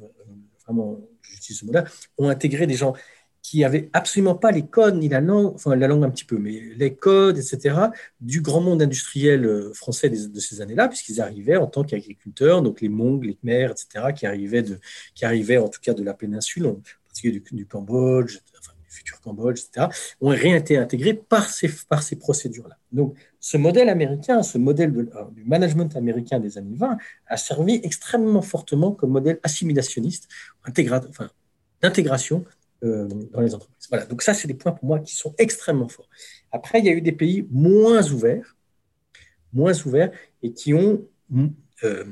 vraiment, j'utilise ce mot-là, ont intégré des gens qui n'avaient absolument pas les codes ni la langue, enfin la langue un petit peu, mais les codes, etc., du grand monde industriel euh, français de, ces années-là, puisqu'ils arrivaient en tant qu'agriculteurs, donc les Mongs, les Khmers, etc., qui arrivaient, de, qui arrivaient en tout cas de la péninsule, en particulier du, Cambodge, du futur Cambodge, etc., ont été intégrés par ces, par ces procédures-là. Donc ce modèle américain, ce modèle euh, du management américain des années 20 a servi extrêmement fortement comme modèle assimilationniste, d'intégration euh, dans les entreprises. Voilà, donc ça, c'est des points pour moi qui sont extrêmement forts. Après, il y a eu des pays moins ouverts, moins ouverts, et qui ont, euh,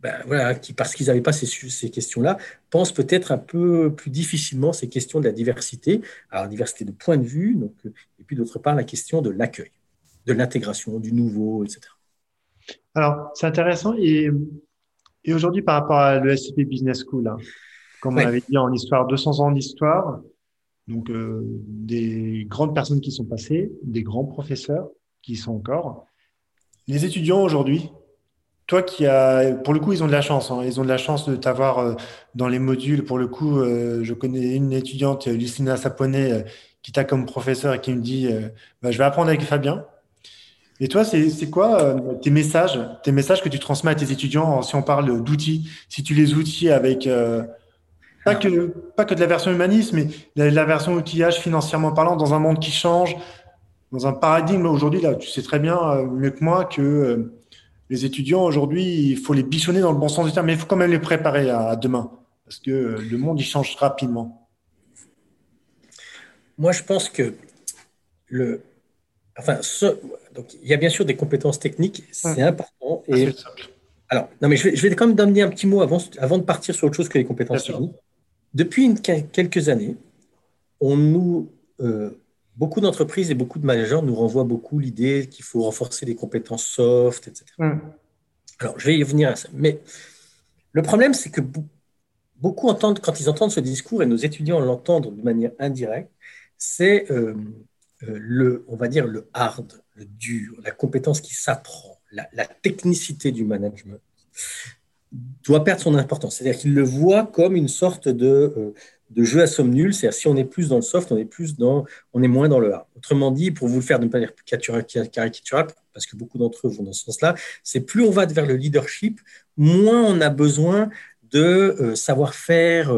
ben, voilà, qui, parce qu'ils n'avaient pas ces, questions-là, pensent peut-être un peu plus difficilement ces questions de la diversité, alors diversité de points de vue, donc, euh, et puis d'autre part la question de l'accueil, de l'intégration, du nouveau, etc. Alors, c'est intéressant. Et, et aujourd'hui, par rapport à l'ESCP Business School, hein, comme on avait dit en histoire, 200 ans d'histoire, donc euh, des grandes personnes qui sont passées, des grands professeurs qui sont encore. Les étudiants aujourd'hui, toi qui as, pour le coup, ils ont de la chance. Hein. ils ont de la chance de t'avoir euh, dans les modules. Pour le coup, euh, je connais une étudiante, Lucina Saponet, qui t'a comme professeur et qui me dit bah, Je vais apprendre avec Fabien. Et toi, c'est quoi tes messages, tes messages que tu transmets à tes étudiants si on parle d'outils, si tu les outils avec pas que, pas que de la version humaniste, mais la, la, version outillage financièrement parlant dans un monde qui change, dans un paradigme aujourd'hui, là, tu sais très bien, euh, mieux que moi, que euh, les étudiants aujourd'hui, il faut les bichonner dans le bon sens du terme, mais il faut quand même les préparer à, demain, parce que euh, le monde, il change rapidement. Moi, je pense que le. Enfin, donc, il y a bien sûr des compétences techniques, c'est important. Et, alors, non, mais je vais, je vais, quand même donner un petit mot avant, avant de partir sur autre chose que les compétences techniques. Depuis quelques années, on nous, euh, beaucoup d'entreprises et beaucoup de managers nous renvoient beaucoup l'idée qu'il faut renforcer les compétences soft, etc. Mm. Alors, je vais y venir à ça. Mais le problème, c'est que beaucoup entendent, quand ils entendent ce discours, et nos étudiants l'entendent de manière indirecte, c'est euh, euh, le, on va dire, le hard, le dur, la compétence qui s'apprend, la, la, technicité du management doit perdre son importance. C'est-à-dire qu'il le voit comme une sorte de, euh, de jeu à somme nulle. C'est-à-dire si on est plus dans le soft, on est plus dans, on est moins dans le hard. Autrement dit, pour vous le faire de manière caricaturale, parce que beaucoup d'entre eux vont dans ce sens-là, c'est plus on va vers le leadership, moins on a besoin de euh, savoir-faire,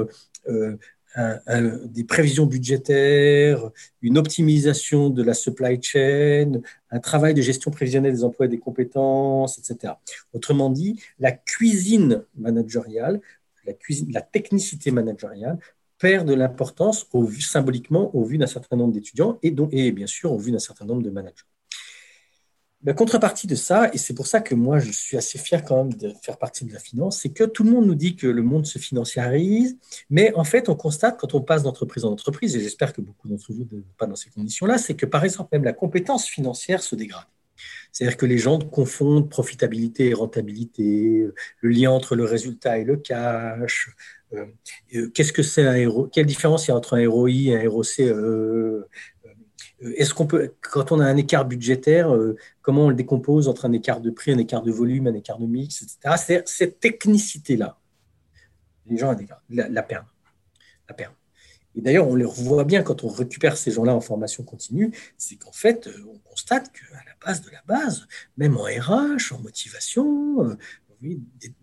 euh, des prévisions budgétaires, une optimisation de la supply chain, un travail de gestion prévisionnelle des emplois et des compétences, etc. Autrement dit, la cuisine managériale, la, cuisine, la technicité managériale perd de l'importance symboliquement au vu d'un certain nombre d'étudiants et, et bien sûr au vu d'un certain nombre de managers. La contrepartie de ça, et c'est pour ça que moi je suis assez fier quand même de faire partie de la finance, c'est que tout le monde nous dit que le monde se financiarise, mais en fait on constate quand on passe d'entreprise en entreprise, et j'espère que beaucoup d'entre vous ne pas dans ces conditions-là, c'est que par exemple même la compétence financière se dégrade. C'est-à-dire que les gens confondent profitabilité et rentabilité, le lien entre le résultat et le cash. Euh, euh, qu'est-ce que c'est un héros Quelle différence il y a entre un ROI et un ROCE euh, Est-ce qu'on peut, quand on a un écart budgétaire, comment on le décompose entre un écart de prix, un écart de volume, un écart de mix, etc. C'est cette technicité-là, les gens la, la perdent. La perdent. Et d'ailleurs, on le revoit bien quand on récupère ces gens-là en formation continue, c'est qu'en fait, on constate qu'à la base de la base, même en RH, en motivation, euh,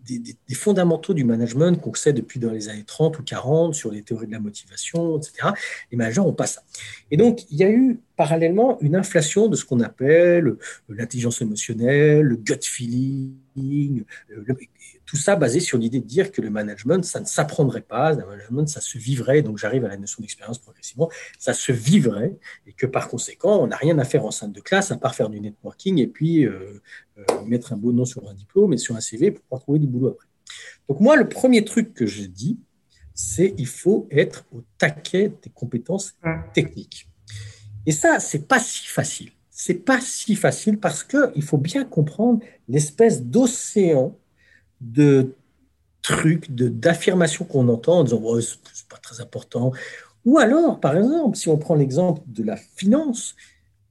des, fondamentaux du management qu'on sait depuis dans les années 30 ou 40 sur les théories de la motivation, etc. Les managers ont pas ça. Et donc, il y a eu parallèlement une inflation de ce qu'on appelle l'intelligence émotionnelle, le gut feeling, le, tout ça basé sur l'idée de dire que le management, ça ne s'apprendrait pas, le management, ça se vivrait, donc j'arrive à la notion d'expérience progressivement, ça se vivrait, et que par conséquent, on n'a rien à faire en salle de classe à part faire du networking et puis euh, euh, mettre un beau nom sur un diplôme et sur un CV pour pouvoir trouver du boulot après. Donc moi, le premier truc que j'ai dit, c'est il faut être au taquet des compétences techniques. Et ça, c'est pas si facile. C'est pas si facile parce qu'il faut bien comprendre l'espèce d'océan de trucs, d'affirmations qu'on entend en disant oh, c'est pas très important. Ou alors, par exemple, si on prend l'exemple de la finance,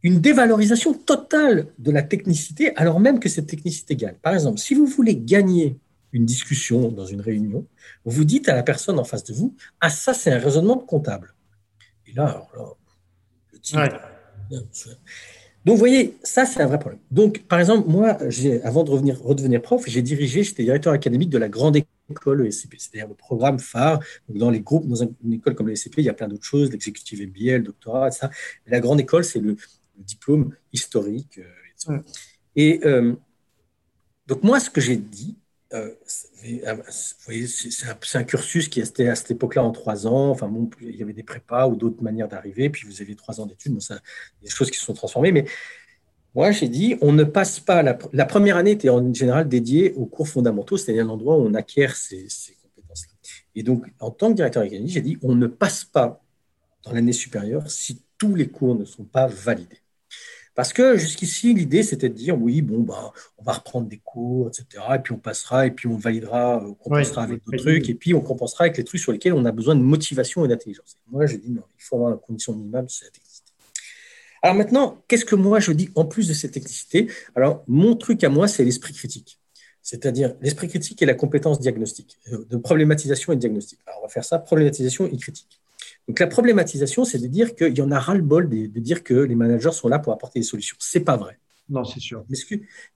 une dévalorisation totale de la technicité, alors même que cette technicité gagne. Par exemple, si vous voulez gagner une discussion dans une réunion, vous dites à la personne en face de vous Ah, ça, c'est un raisonnement comptable. Et là, alors là le type, donc, vous voyez, ça, c'est un vrai problème. Donc, par exemple, moi, avant de revenir, redevenir prof, j'ai dirigé, j'étais directeur académique de la grande école ESCP, c'est-à-dire le programme phare. dans les groupes, dans une école comme l'ESCP, il y a plein d'autres choses, l'exécutif MBA, le doctorat, etc. Mais la grande école, c'est le, diplôme historique. Euh, et euh, donc, moi, ce que j'ai dit, c'est un, cursus qui était à cette époque-là en trois ans. Enfin, bon, il y avait des prépas ou d'autres manières d'arriver. Puis vous avez trois ans d'études. Ça, des choses qui se sont transformées. Mais moi, j'ai dit, on ne passe pas. La, première année était en général dédiée aux cours fondamentaux, c'est-à-dire l'endroit où on acquiert ces, compétences-là. Et donc, en tant que directeur académique, j'ai dit, on ne passe pas dans l'année supérieure si tous les cours ne sont pas validés. Parce que jusqu'ici, l'idée, c'était de dire, oui, bon, bah, on va reprendre des cours, etc. Et puis on passera, et puis on validera, on compensera avec d'autres trucs, et puis on compensera avec les trucs sur lesquels on a besoin de motivation et d'intelligence. Moi, je dis, non, il faut avoir la condition minimale, c'est la technicité. Alors maintenant, qu'est-ce que moi je dis en plus de cette technicité? Alors, mon truc à moi, c'est l'esprit critique. C'est-à-dire l'esprit critique et la compétence diagnostique, euh, de problématisation et de diagnostic. Alors, on va faire ça, problématisation et critique. Donc la problématisation, c'est de dire qu'il y en a ras-le-bol de, dire que les managers sont là pour apporter des solutions. C'est pas vrai. Non, c'est sûr.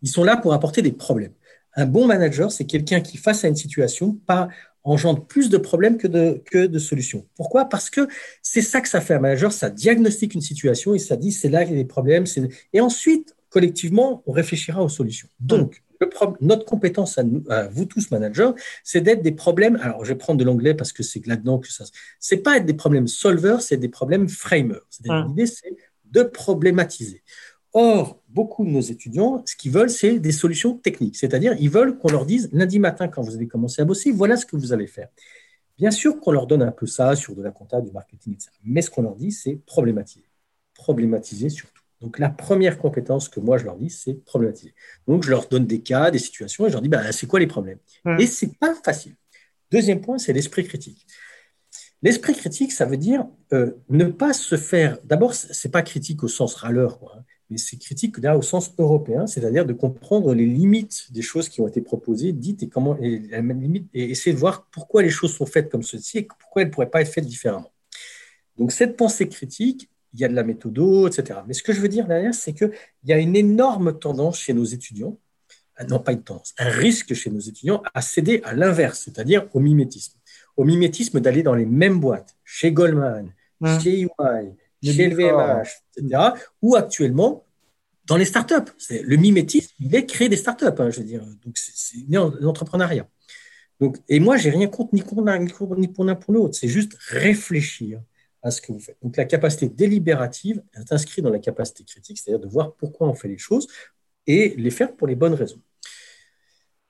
Ils sont là pour apporter des problèmes. Un bon manager, c'est quelqu'un qui, face à une situation, pas engendre plus de problèmes que de, que de solutions. Pourquoi? Parce que c'est ça que ça fait un manager, ça diagnostique une situation et ça dit c'est là qu'il y a des problèmes. Et ensuite, collectivement, on réfléchira aux solutions. Donc, notre compétence à, vous tous managers, c'est d'être des problèmes. Alors, je vais prendre de l'anglais parce que c'est là-dedans que ça. C'est pas être des problèmes solvers, c'est des problèmes framers. L'idée, c'est de problématiser. Or, beaucoup de nos étudiants, ce qu'ils veulent, c'est des solutions techniques. C'est-à-dire, ils veulent qu'on leur dise lundi matin, quand vous allez commencer à bosser, voilà ce que vous allez faire. Bien sûr qu'on leur donne un peu ça sur de la compta, du marketing, etc. Mais ce qu'on leur dit, c'est problématiser. Problématiser surtout. Donc, la première compétence que moi, je leur dis, c'est problématiser. Donc, je leur donne des cas, des situations, et je leur dis, bah, c'est quoi les problèmes? Et ce n'est pas facile. Deuxième point, c'est l'esprit critique. L'esprit critique, ça veut dire euh, ne pas se faire. D'abord, ce n'est pas critique au sens râleur, quoi, hein, mais c'est critique là au sens européen, c'est-à-dire de comprendre les limites des choses qui ont été proposées, dites et comment et, et essayer de voir pourquoi les choses sont faites comme ceci et pourquoi elles ne pourraient pas être faites différemment. Donc cette pensée critique, il y a de la méthodo, etc. Mais ce que je veux dire derrière, c'est qu'il y a une énorme tendance chez nos étudiants, euh, non pas une tendance, un risque chez nos étudiants à céder à l'inverse, c'est-à-dire au mimétisme. Au mimétisme d'aller dans les mêmes boîtes, chez Goldman, chez EY, chez LVMH, etc., ou actuellement dans les startups. Le mimétisme, il est créer des startups, hein, je veux dire. Donc, c'est l'entrepreneuriat. Donc, et moi, j'ai rien contre ni pour l'un ni pour, pour l'autre. C'est juste réfléchir à ce que vous faites. Donc, la capacité délibérative est inscrite dans la capacité critique, c'est-à-dire de voir pourquoi on fait les choses et les faire pour les bonnes raisons.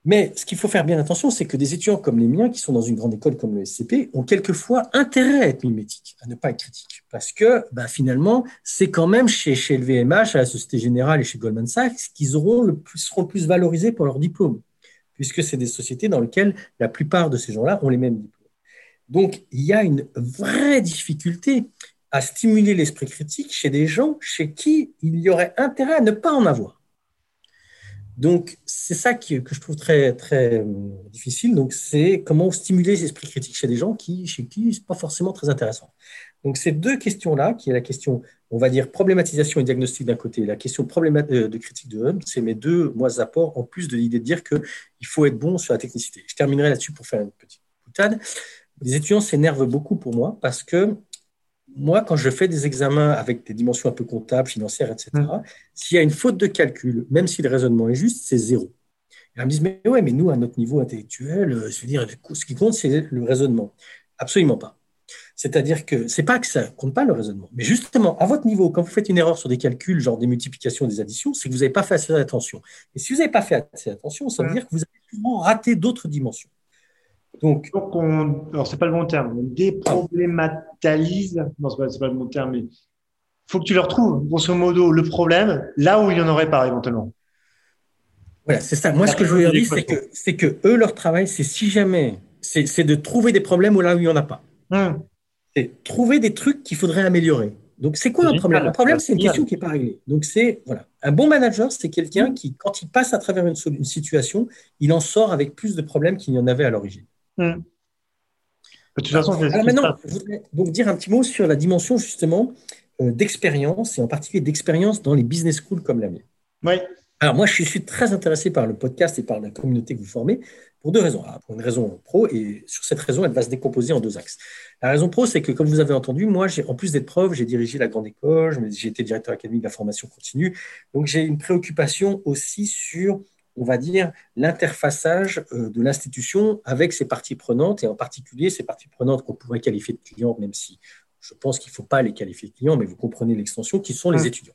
Mais ce qu'il faut faire bien attention, c'est que des étudiants comme les miens, qui sont dans une grande école comme le SCP, ont quelquefois intérêt à être mimétiques, à ne pas être critiques. Parce que bah, finalement, c'est quand même chez, le VMH, à la Société Générale et chez Goldman Sachs qu'ils seront le plus valorisés pour leur diplôme, puisque c'est des sociétés dans lesquelles la plupart de ces gens-là ont les mêmes diplômes. Donc, il y a une vraie difficulté à stimuler l'esprit critique chez des gens chez qui il y aurait intérêt à ne pas en avoir. Donc, c'est ça que je trouve très, très euh, difficile. Donc, c'est comment stimuler l'esprit critique chez des gens qui, chez qui ce n'est pas forcément très intéressant. Donc, ces deux questions-là, qui est la question, on va dire, problématisation et diagnostic d'un côté, la question euh, de critique de l'homme, c'est mes deux moi, apports, en plus de l'idée de dire qu'il faut être bon sur la technicité. Je terminerai là-dessus pour faire une petite boutade. Les étudiants s'énervent beaucoup pour moi parce que moi, quand je fais des examens avec des dimensions un peu comptables, financières, etc., mm. s'il y a une faute de calcul, même si le raisonnement est juste, c'est zéro. Et ils me disent, mais ouais, mais nous, à notre niveau intellectuel, euh, je veux dire, ce qui compte, c'est le raisonnement. Absolument pas. C'est-à-dire que c'est pas que ça compte pas le raisonnement, mais justement, à votre niveau, quand vous faites une erreur sur des calculs, genre des multiplications, des additions, c'est que vous n'avez pas fait assez attention. Et si vous n'avez pas fait assez attention, ça veut dire que vous avez souvent raté d'autres dimensions. Donc, Donc on, alors c'est pas le bon terme, on déproblématalise, non, c'est pas, pas le bon terme, mais faut que tu leur trouves, grosso modo, le problème là où il n'y en aurait pas éventuellement. Voilà, c'est ça. Moi, ce que je veux dire, c'est que, c'est que eux, leur travail, c'est si jamais, c'est de trouver des problèmes là où il n'y en a pas. Hum. C'est trouver des trucs qu'il faudrait améliorer. Donc, c'est quoi un problème? Le problème, c'est une question qui n'est pas réglée. Donc, c'est voilà, un bon manager, c'est quelqu'un hum. qui, quand il passe à travers une, une, situation, il en sort avec plus de problèmes qu'il n'y en avait à l'origine. Hmm. De toute façon, Alors maintenant, je voudrais donc dire un petit mot sur la dimension justement euh, d'expérience et en particulier d'expérience dans les business schools comme la mienne. Oui. Alors moi, je suis très intéressé par le podcast et par la communauté que vous formez pour deux raisons. pour une raison pro et sur cette raison, elle va se décomposer en deux axes. La raison pro, c'est que comme vous avez entendu, moi, en plus d'être prof, j'ai dirigé la grande école, j'ai été directeur académique de la formation continue, donc j'ai une préoccupation aussi sur on va dire, l'interfaçage euh, de l'institution avec ses parties prenantes, et en particulier ces parties prenantes qu'on pourrait qualifier de clients, même si je pense qu'il ne faut pas les qualifier de clients, mais vous comprenez l'extension, qui sont les étudiants.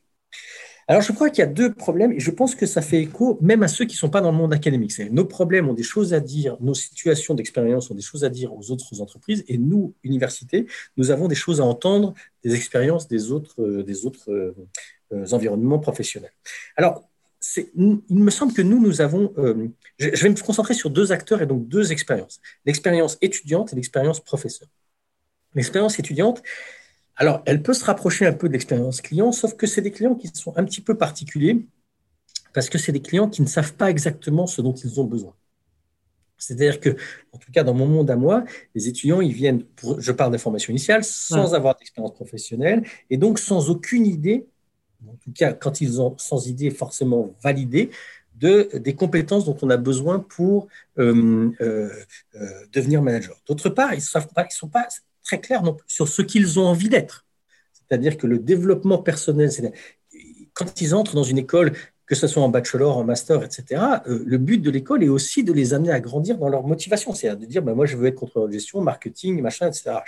Alors, je crois qu'il y a deux problèmes, et je pense que ça fait écho même à ceux qui ne sont pas dans le monde académique. Nos problèmes ont des choses à dire, nos situations d'expérience ont des choses à dire aux autres entreprises, et nous, universités, nous avons des choses à entendre des expériences des autres, euh, des autres euh, environnements professionnels. Alors, il me semble que nous, nous avons, euh, je, vais me concentrer sur deux acteurs et donc deux expériences. L'expérience étudiante et l'expérience professeur. L'expérience étudiante, alors, elle peut se rapprocher un peu de l'expérience client, sauf que c'est des clients qui sont un petit peu particuliers, parce que c'est des clients qui ne savent pas exactement ce dont ils ont besoin. C'est-à-dire que, en tout cas, dans mon monde à moi, les étudiants, ils viennent, pour, je parle d'information initiale, sans avoir d'expérience professionnelle, et donc sans aucune idée en tout cas quand ils ont sans idée forcément validé, de, des compétences dont on a besoin pour euh, euh, euh, devenir manager. D'autre part, ils ne sont pas très clairs sur ce qu'ils ont envie d'être. C'est-à-dire que le développement personnel, quand ils entrent dans une école, que ce soit en bachelor, en master, etc., le but de l'école est aussi de les amener à grandir dans leur motivation, c'est-à-dire de dire, ben, moi, je veux être contrôleur de gestion, marketing, machin, etc.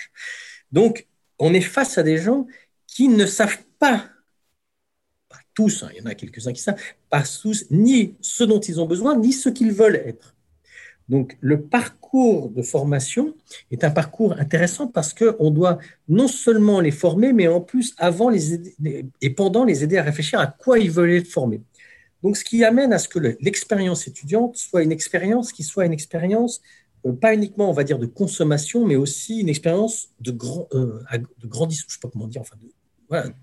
Donc, on est face à des gens qui ne savent pas tous, hein, il y en a quelques-uns qui savent, pas tous, ni ce dont ils ont besoin, ni ce qu'ils veulent être. Donc, le parcours de formation est un parcours intéressant parce qu'on doit non seulement les former, mais en plus, avant les et pendant, les aider à réfléchir à quoi ils veulent être formés. Donc, ce qui amène à ce que l'expérience étudiante soit une expérience qui soit une expérience, euh, pas uniquement, on va dire, de consommation, mais aussi une expérience de, grand, euh, de grandissement, je ne sais pas comment dire, enfin, de,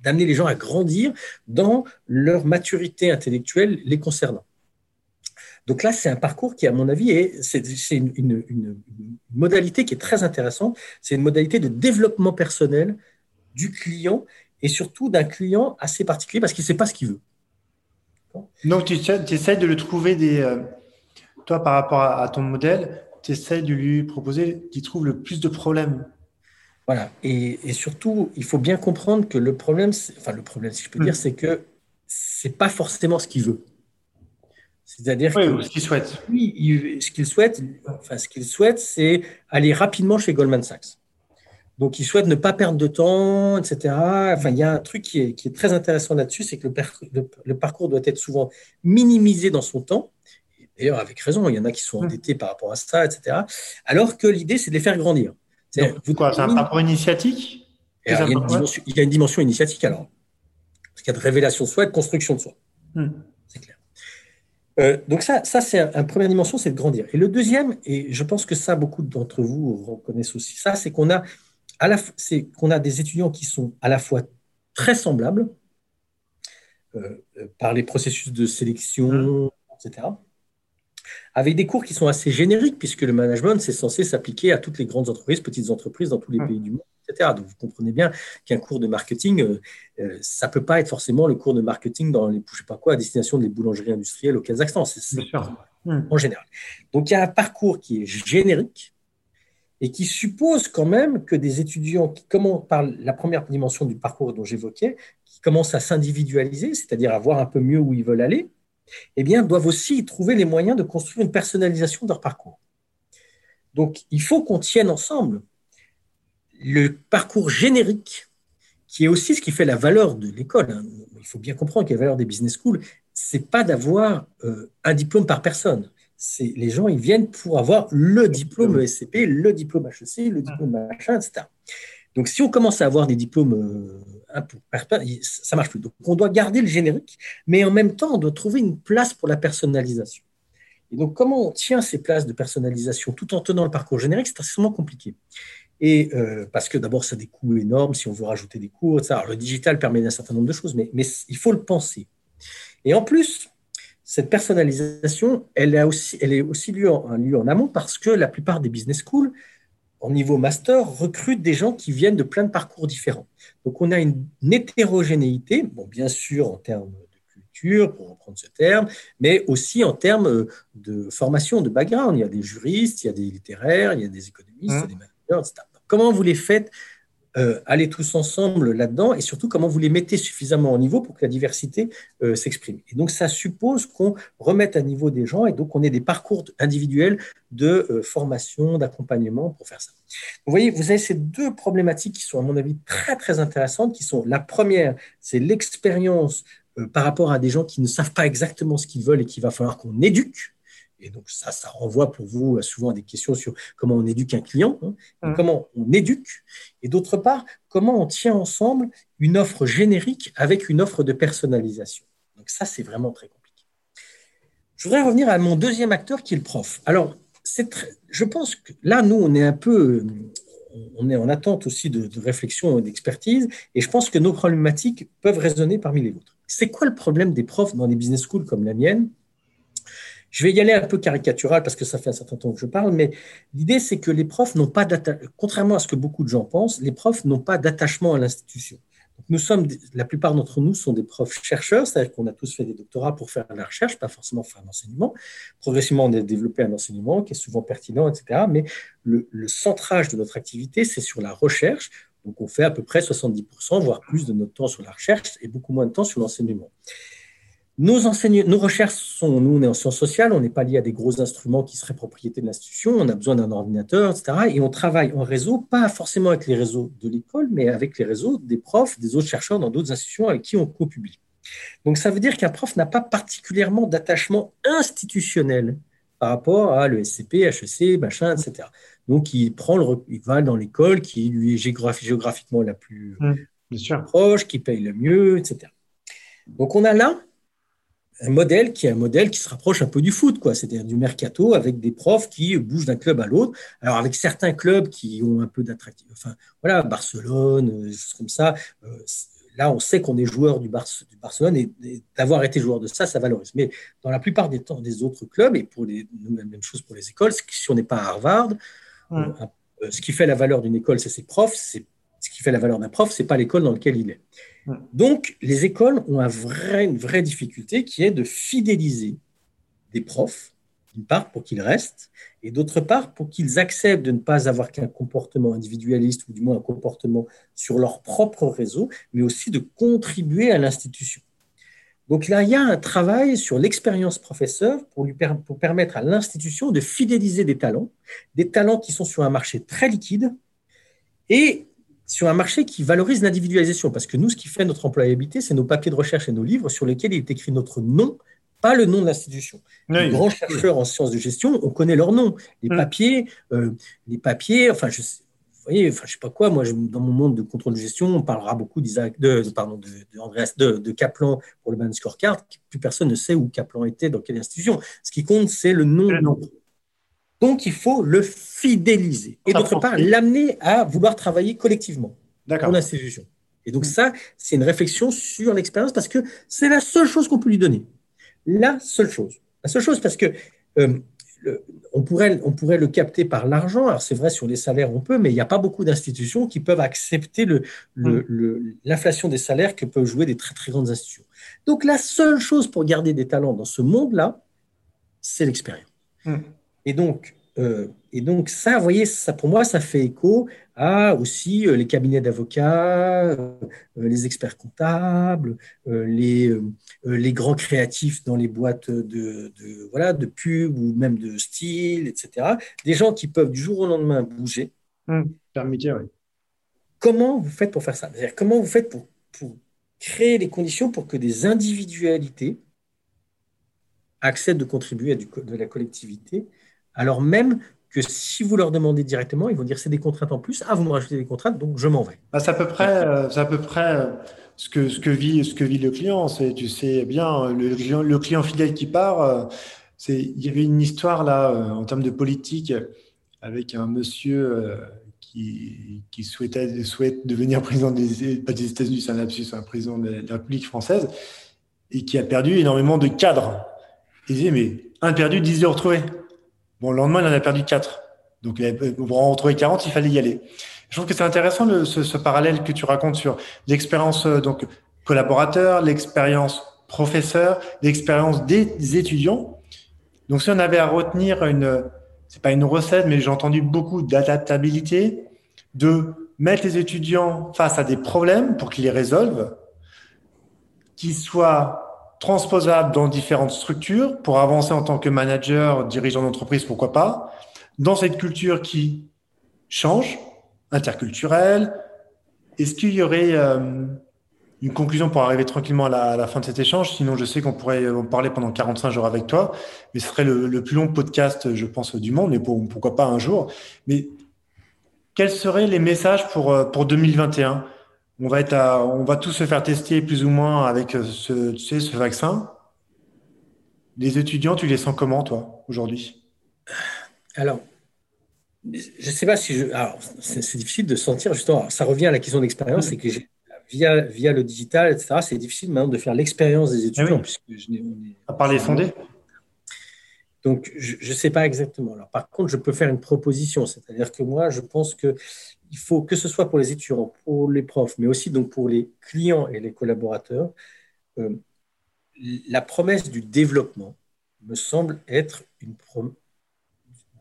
d'amener les gens à grandir dans leur maturité intellectuelle les concernant. Donc là, c'est un parcours qui, à mon avis, est, c'est, une, modalité qui est très intéressante. C'est une modalité de développement personnel du client et surtout d'un client assez particulier parce qu'il ne sait pas ce qu'il veut. Donc, tu, essaies de le trouver des. Euh, toi, par rapport à, à ton modèle, tu essaies de lui proposer qu'il trouve le plus de problèmes voilà. Et, surtout, il faut bien comprendre que le problème, enfin le problème, si je peux dire, mm. c'est que c'est pas forcément ce qu'il veut. C'est-à-dire que ce qu'il souhaite. Oui, ce qu'il souhaite, enfin, ce qu'il souhaite, c'est aller rapidement chez Goldman Sachs. Donc, il souhaite ne pas perdre de temps, etc. Enfin, il y a un truc qui est, qui est très intéressant là-dessus, c'est que le, le, parcours doit être souvent minimisé dans son temps. D'ailleurs, avec raison, il y en a qui sont endettés par rapport à ça, etc. Alors que l'idée, c'est de les faire grandir. C'est quoi C'est un parcours initiatique il, y a une dimension, initiatique alors. Parce qu'il y a de révélation de soi et de construction de soi. Hmm. C'est clair. Euh, donc ça, ça c'est une première dimension, c'est de grandir. Et le deuxième, et je pense que ça, beaucoup d'entre vous reconnaissent aussi ça, c'est qu'on a, à c'est qu'on a des étudiants qui sont à la fois très semblables euh, euh, par les processus de sélection, etc., avec des cours qui sont assez génériques, puisque le management, c'est censé s'appliquer à toutes les grandes entreprises, petites entreprises dans tous les pays du monde, etc. Donc, vous comprenez bien qu'un cours de marketing, euh, euh, ça ne peut pas être forcément le cours de marketing dans les, je sais pas quoi, à destination des boulangeries industrielles au Kazakhstan. C'est en général. Donc, il y a un parcours qui est générique et qui suppose quand même que des étudiants qui commencent par la première dimension du parcours dont j'évoquais, qui commencent à s'individualiser, c'est-à-dire à voir un peu mieux où ils veulent aller, eh bien, doivent aussi trouver les moyens de construire une personnalisation de leur parcours. Donc, il faut qu'on tienne ensemble le parcours générique, qui est aussi ce qui fait la valeur de l'école. Hein. Il faut bien comprendre que la valeur des business schools, c'est pas d'avoir euh, un diplôme par personne. C'est les gens, ils viennent pour avoir le diplôme ESCP, le diplôme HEC, le diplôme machin, etc. Donc, si on commence à avoir des diplômes euh, ça marche plus. Donc, on doit garder le générique, mais en même temps, on doit trouver une place pour la personnalisation. Et donc, comment on tient ces places de personnalisation tout en tenant le parcours générique, c'est extrêmement compliqué. Et euh, parce que d'abord, ça a des coûts énormes si on veut rajouter des cours. Le digital permet un certain nombre de choses, mais, il faut le penser. Et en plus, cette personnalisation, elle, a aussi, elle est aussi lieu lieu en amont parce que la plupart des business schools au niveau master, recrutent des gens qui viennent de plein de parcours différents. Donc, on a une, hétérogénéité, bon, bien sûr, en termes de culture, pour reprendre ce terme, mais aussi en termes de formation, de background. Il y a des juristes, il y a des littéraires, il y a des économistes, il y a des managers, etc. Comment vous les faites euh, aller tous ensemble là-dedans et surtout comment vous les mettez suffisamment au niveau pour que la diversité euh, s'exprime. Et donc ça suppose qu'on remette à niveau des gens et donc on ait des parcours individuels de euh, formation, d'accompagnement pour faire ça. Vous voyez, vous avez ces deux problématiques qui sont à mon avis très très intéressantes, qui sont la première, c'est l'expérience par rapport à des gens qui ne savent pas exactement ce qu'ils veulent et qu'il va falloir qu'on éduque. Et donc, ça, ça renvoie pour vous souvent à des questions sur comment on éduque un client, hein, mmh. comment on éduque, et d'autre part, comment on tient ensemble une offre générique avec une offre de personnalisation. Donc, ça, c'est vraiment très compliqué. Je voudrais revenir à mon deuxième acteur qui est le prof. Alors, je pense que là, nous, on est un peu, on est en attente aussi de, de réflexion et d'expertise, et je pense que nos problématiques peuvent résonner parmi les vôtres. C'est quoi le problème des profs dans les business schools comme la mienne? Je vais y aller un peu caricatural parce que ça fait un certain temps que je parle, mais l'idée, c'est que les profs n'ont pas contrairement à ce que beaucoup de gens pensent, les profs n'ont pas d'attachement à l'institution. Nous sommes, la plupart d'entre nous sont des profs chercheurs, c'est-à-dire qu'on a tous fait des doctorats pour faire de la recherche, pas forcément faire l'enseignement. Progressivement, on a développé un enseignement qui est souvent pertinent, etc. Mais le, le centrage de notre activité, c'est sur la recherche. Donc, on fait à peu près 70%, voire plus de notre temps sur la recherche et beaucoup moins de temps sur l'enseignement. Nos, nos recherches sont, nous, on est en sciences sociales, on n'est pas lié à des gros instruments qui seraient propriété de l'institution, on a besoin d'un ordinateur, etc. Et on travaille en réseau, pas forcément avec les réseaux de l'école, mais avec les réseaux des profs, des autres chercheurs dans d'autres institutions avec qui on co-publie. Donc ça veut dire qu'un prof n'a pas particulièrement d'attachement institutionnel par rapport à l'ESCP, HEC, machin, etc. Donc il prend le, il va dans l'école qui lui est géographiquement la plus mmh, proche, qui paye le mieux, etc. Donc on a là un modèle qui est un modèle qui se rapproche un peu du foot, quoi, c'est-à-dire du mercato avec des profs qui bougent d'un club à l'autre. Alors avec certains clubs qui ont un peu d'attractivité, enfin voilà, Barcelone, euh, des choses comme ça. Euh, là, on sait qu'on est joueur du, Barcelone et, d'avoir été joueur de ça, ça valorise. Mais dans la plupart des temps des autres clubs et pour les la même chose pour les écoles, si on n'est pas à Harvard, euh, ce qui fait la valeur d'une école, c'est ses profs. C'est ce qui fait la valeur d'un prof, c'est pas l'école dans laquelle il est. Donc, les écoles ont un vrai, une vraie difficulté qui est de fidéliser des profs, d'une part pour qu'ils restent, et d'autre part pour qu'ils acceptent de ne pas avoir qu'un comportement individualiste, ou du moins un comportement sur leur propre réseau, mais aussi de contribuer à l'institution. Donc là, il y a un travail sur l'expérience professeur pour, lui pour permettre à l'institution de fidéliser des talents, des talents qui sont sur un marché très liquide et sur un marché qui valorise l'individualisation. Parce que nous, ce qui fait notre employabilité, c'est nos papiers de recherche et nos livres sur lesquels il est écrit notre nom, pas le nom de l'institution. les grands chercheurs en sciences de gestion, on connaît leur nom. Les mm. papiers, euh, les papiers, enfin, je sais, voyez, enfin, je sais pas quoi, moi, dans mon monde de contrôle de gestion, on parlera beaucoup de, pardon, de, de, de, Kaplan pour le Man Scorecard. Plus personne ne sait où Kaplan était, dans quelle institution. Ce qui compte, c'est le nom. Donc, il faut le fidéliser. Et d'autre part, l'amener à vouloir travailler collectivement pour l'institution. Et donc, mm. ça, c'est une réflexion sur l'expérience parce que c'est la seule chose qu'on peut lui donner. La seule chose. La seule chose parce que euh, on, pourrait, on pourrait le capter par l'argent. Alors, c'est vrai, sur les salaires, on peut, mais il n'y a pas beaucoup d'institutions qui peuvent accepter mm. l'inflation le, des salaires que peuvent jouer des très, très grandes institutions. Donc, la seule chose pour garder des talents dans ce monde-là, c'est l'expérience. Mm. Et donc, euh, et donc ça, vous voyez, ça, pour moi, ça fait écho à aussi euh, les cabinets d'avocats, euh, les experts comptables, les, les grands créatifs dans les boîtes de, de, voilà, de pub ou même de style, etc. Des gens qui peuvent du jour au lendemain bouger. Mmh, comment vous faites pour faire ça? Comment vous faites pour, pour créer les conditions pour que des individualités acceptent de contribuer à du, de la collectivité alors même que si vous leur demandez directement, ils vont dire c'est des contraintes en plus. Ah, vous me rajoutez des contraintes, donc je m'en vais. Bah, c'est à peu près, euh, à peu près euh, ce, que, ce, que vit, ce que vit le client. C'est, tu sais bien, le client, le fidèle qui part. Euh, c'est, il y avait une histoire là en termes de politique avec un monsieur qui, qui, souhaitait souhaite devenir président des, États-Unis, c'est un lapsus, un président de la République française et qui a perdu énormément de cadres. Il disait mais un perdu, dix heures retrouvés. Bon, le lendemain, il en a perdu 4. Donc, pour en retrouver 40, il fallait y aller. Je trouve que c'est intéressant ce, ce, parallèle que tu racontes sur l'expérience euh, donc collaborateur, l'expérience professeur, l'expérience des étudiants. Donc, si on avait à retenir une, c'est pas une recette, mais j'ai entendu beaucoup d'adaptabilité, de mettre les étudiants face à des problèmes pour qu'ils les résolvent, qu'ils soient transposable dans différentes structures pour avancer en tant que manager, dirigeant d'entreprise, pourquoi pas, dans cette culture qui change, interculturelle. Est-ce qu'il y aurait euh, une conclusion pour arriver tranquillement à la, fin de cet échange? Sinon, je sais qu'on pourrait en parler pendant 45 jours avec toi, mais ce serait le, plus long podcast, je pense, du monde, mais pourquoi pas un jour. Mais quels seraient les messages pour, euh, pour 2021 on va, être on va tous se faire tester plus ou moins avec euh, ce, tu sais, ce vaccin. Les étudiants, tu les sens comment, toi, aujourd'hui? Alors, je ne sais pas si je. Alors, c'est difficile de sentir, justement, ça revient à la question d'expérience, c'est que via, via le digital, etc., c'est difficile maintenant de faire l'expérience des étudiants. Ah puisque je à part les fondés Donc, je ne sais pas exactement. Alors, par contre, je peux faire une proposition, c'est-à-dire que moi, je pense que il faut que ce soit pour les étudiants, pour les profs, mais aussi donc pour les clients et les collaborateurs, euh, la promesse du développement me semble être une promesse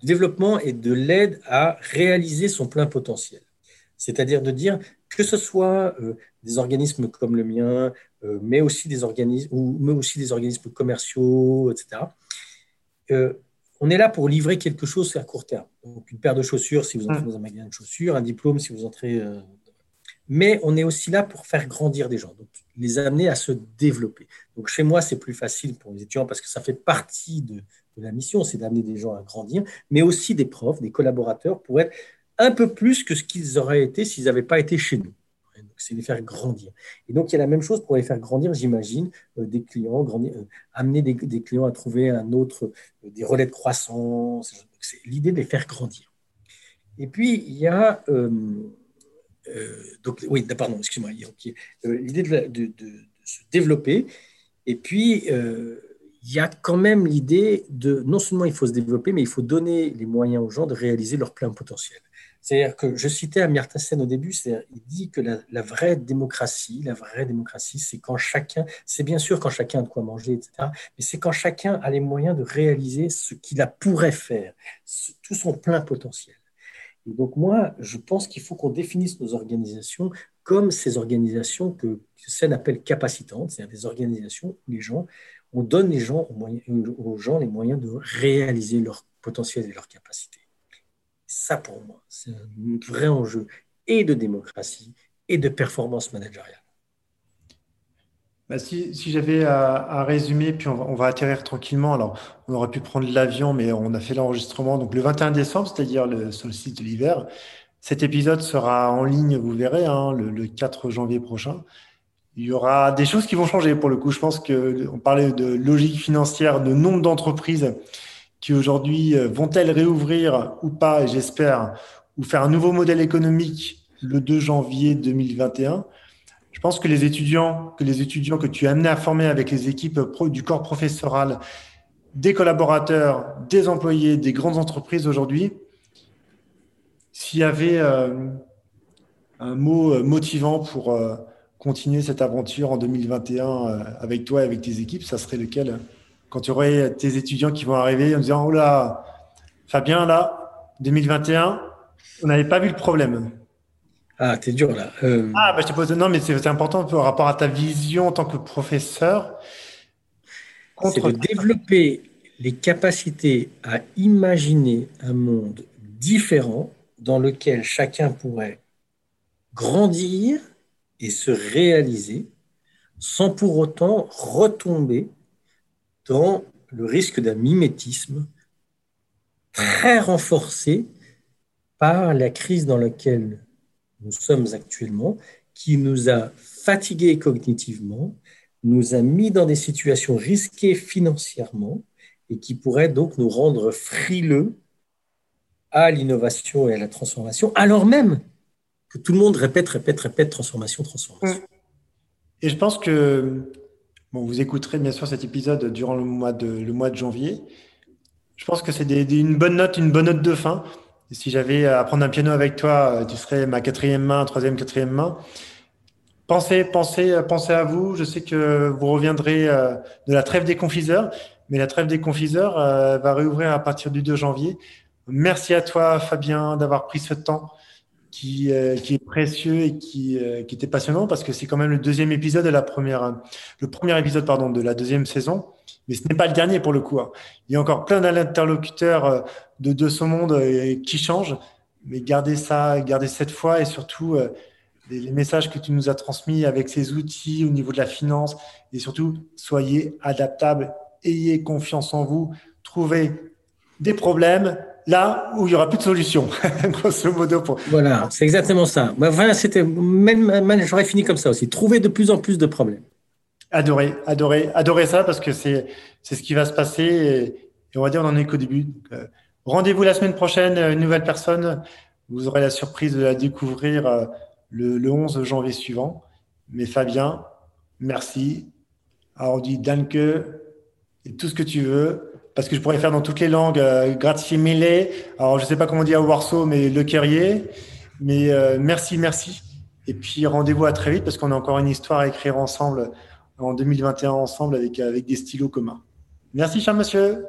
développement et de l'aide à réaliser son plein potentiel. C'est-à-dire de dire que ce soit euh, des organismes comme le mien, euh, mais aussi des organismes ou mais aussi des organismes commerciaux, etc on est là pour livrer quelque chose à court terme. Donc, une paire de chaussures si vous entrez mmh. dans un magasin de chaussures, un diplôme si vous entrez. Euh, mais on est aussi là pour faire grandir des gens, donc les amener à se développer. Donc, chez moi, c'est plus facile pour les étudiants parce que ça fait partie de, de la mission, c'est d'amener des gens à grandir, mais aussi des profs, des collaborateurs pour être un peu plus que ce qu'ils auraient été s'ils n'avaient pas été chez nous c'est les faire grandir. Et donc, il y a la même chose pour les faire grandir, j'imagine, euh, des clients, grandir, euh, amener des, clients à trouver un autre, euh, des relais de croissance. C'est l'idée de les faire grandir. Et puis, il y a. donc, oui, pardon, excuse-moi. l'idée de, se développer. Et puis, il y a quand même l'idée de non seulement il faut se développer, mais il faut donner les moyens aux gens de réaliser leur plein potentiel. C'est-à-dire que je citais Amartya Sen au début, il dit que la, vraie démocratie, la vraie démocratie, c'est quand chacun, c'est bien sûr quand chacun a de quoi manger, etc., mais c'est quand chacun a les moyens de réaliser ce qu'il pourrait faire, tout son plein potentiel. donc moi, je pense qu'il faut qu'on définisse nos organisations comme ces organisations que Sen appelle capacitantes, c'est-à-dire des organisations où les gens, on donne les gens, aux gens les moyens de réaliser leur potentiel et leurs capacités. Ça, pour moi, c'est un vrai enjeu et de démocratie et de performance managériale. Bah, si, j'avais à, résumer, puis on va, atterrir tranquillement. Alors, on aurait pu prendre l'avion, mais on a fait l'enregistrement. Donc, le 21 décembre, c'est-à-dire le solstice de l'hiver. Cet épisode sera en ligne, vous verrez, hein, le, 4 janvier prochain. Il y aura des choses qui vont changer pour le coup. Je pense qu'on parlait de logique financière, de nombre d'entreprises qui aujourd'hui euh, vont-elles réouvrir ou pas, j'espère, ou faire un nouveau modèle économique le 2 janvier 2021. Je pense que les étudiants, que les étudiants que tu as amené à former avec les équipes du corps professoral, des collaborateurs, des employés, des grandes entreprises aujourd'hui, s'il y avait euh, un mot euh, motivant pour continuer cette aventure en 2021 avec toi et avec tes équipes, ça serait lequel? Quand tu aurais tes étudiants qui vont arriver en disant Oh là, Fabien, là, 2021, on n'avait pas vu le problème. Ah, t'es dur là. Euh, ah, bah, je te pose. Non, mais c'est important par rapport à ta vision en tant que professeur. C'est de développer les capacités à imaginer un monde différent dans lequel chacun pourrait grandir et se réaliser sans pour autant retomber dans le risque d'un mimétisme très renforcé par la crise dans laquelle nous sommes actuellement, qui nous a fatigués cognitivement, nous a mis dans des situations risquées financièrement et qui pourrait donc nous rendre frileux à l'innovation et à la transformation, alors même que tout le monde répète, répète, répète transformation, transformation. Et je pense que bon, vous écouterez bien sûr cet épisode durant le mois de, le mois de janvier. Je pense que c'est une bonne note, une bonne note de fin si j'avais à prendre un piano avec toi, euh, tu serais ma quatrième main, troisième, quatrième main. Pensez, pensez, euh, pensez à vous. Je sais que vous reviendrez euh, de la trêve des confiseurs, mais la trêve des confiseurs va réouvrir à partir du 2 janvier. Merci à toi, Fabien, d'avoir pris ce temps qui, qui est précieux et qui, qui était passionnant parce que c'est quand même le deuxième épisode de la première, le premier épisode pardon de la deuxième saison mais ce n'est pas le dernier pour le coup. Hein. Il y a encore plein d'interlocuteurs euh, de, de ce monde euh, qui changent, mais gardez ça, gardez cette foi et surtout euh, les, messages que tu nous as transmis avec ces outils au niveau de la finance et surtout soyez adaptables, ayez confiance en vous, trouvez des problèmes là où il y aura plus de solution, grosso modo. Voilà, c'est exactement ça. Voilà, c'était même, j'aurais fini comme ça aussi. Trouver de plus en plus de problèmes. Adoré, adoré, adoré ça parce que c'est c'est ce qui va se passer et, on va dire on en est qu'au début. Euh, rendez-vous la semaine prochaine, une nouvelle personne. Vous aurez la surprise de la découvrir euh, le, 11 janvier suivant. Mais Fabien, merci. Alors on dit danke et tout ce que tu veux parce que je pourrais faire dans toutes les langues euh, grazie. Alors je sais pas comment dire au Warsaw, mais le Kerrier. Mais euh, merci, merci. Et puis rendez-vous à très vite parce qu'on a encore une histoire à écrire ensemble en 2021 ensemble avec, avec des stylos communs. Merci, cher monsieur.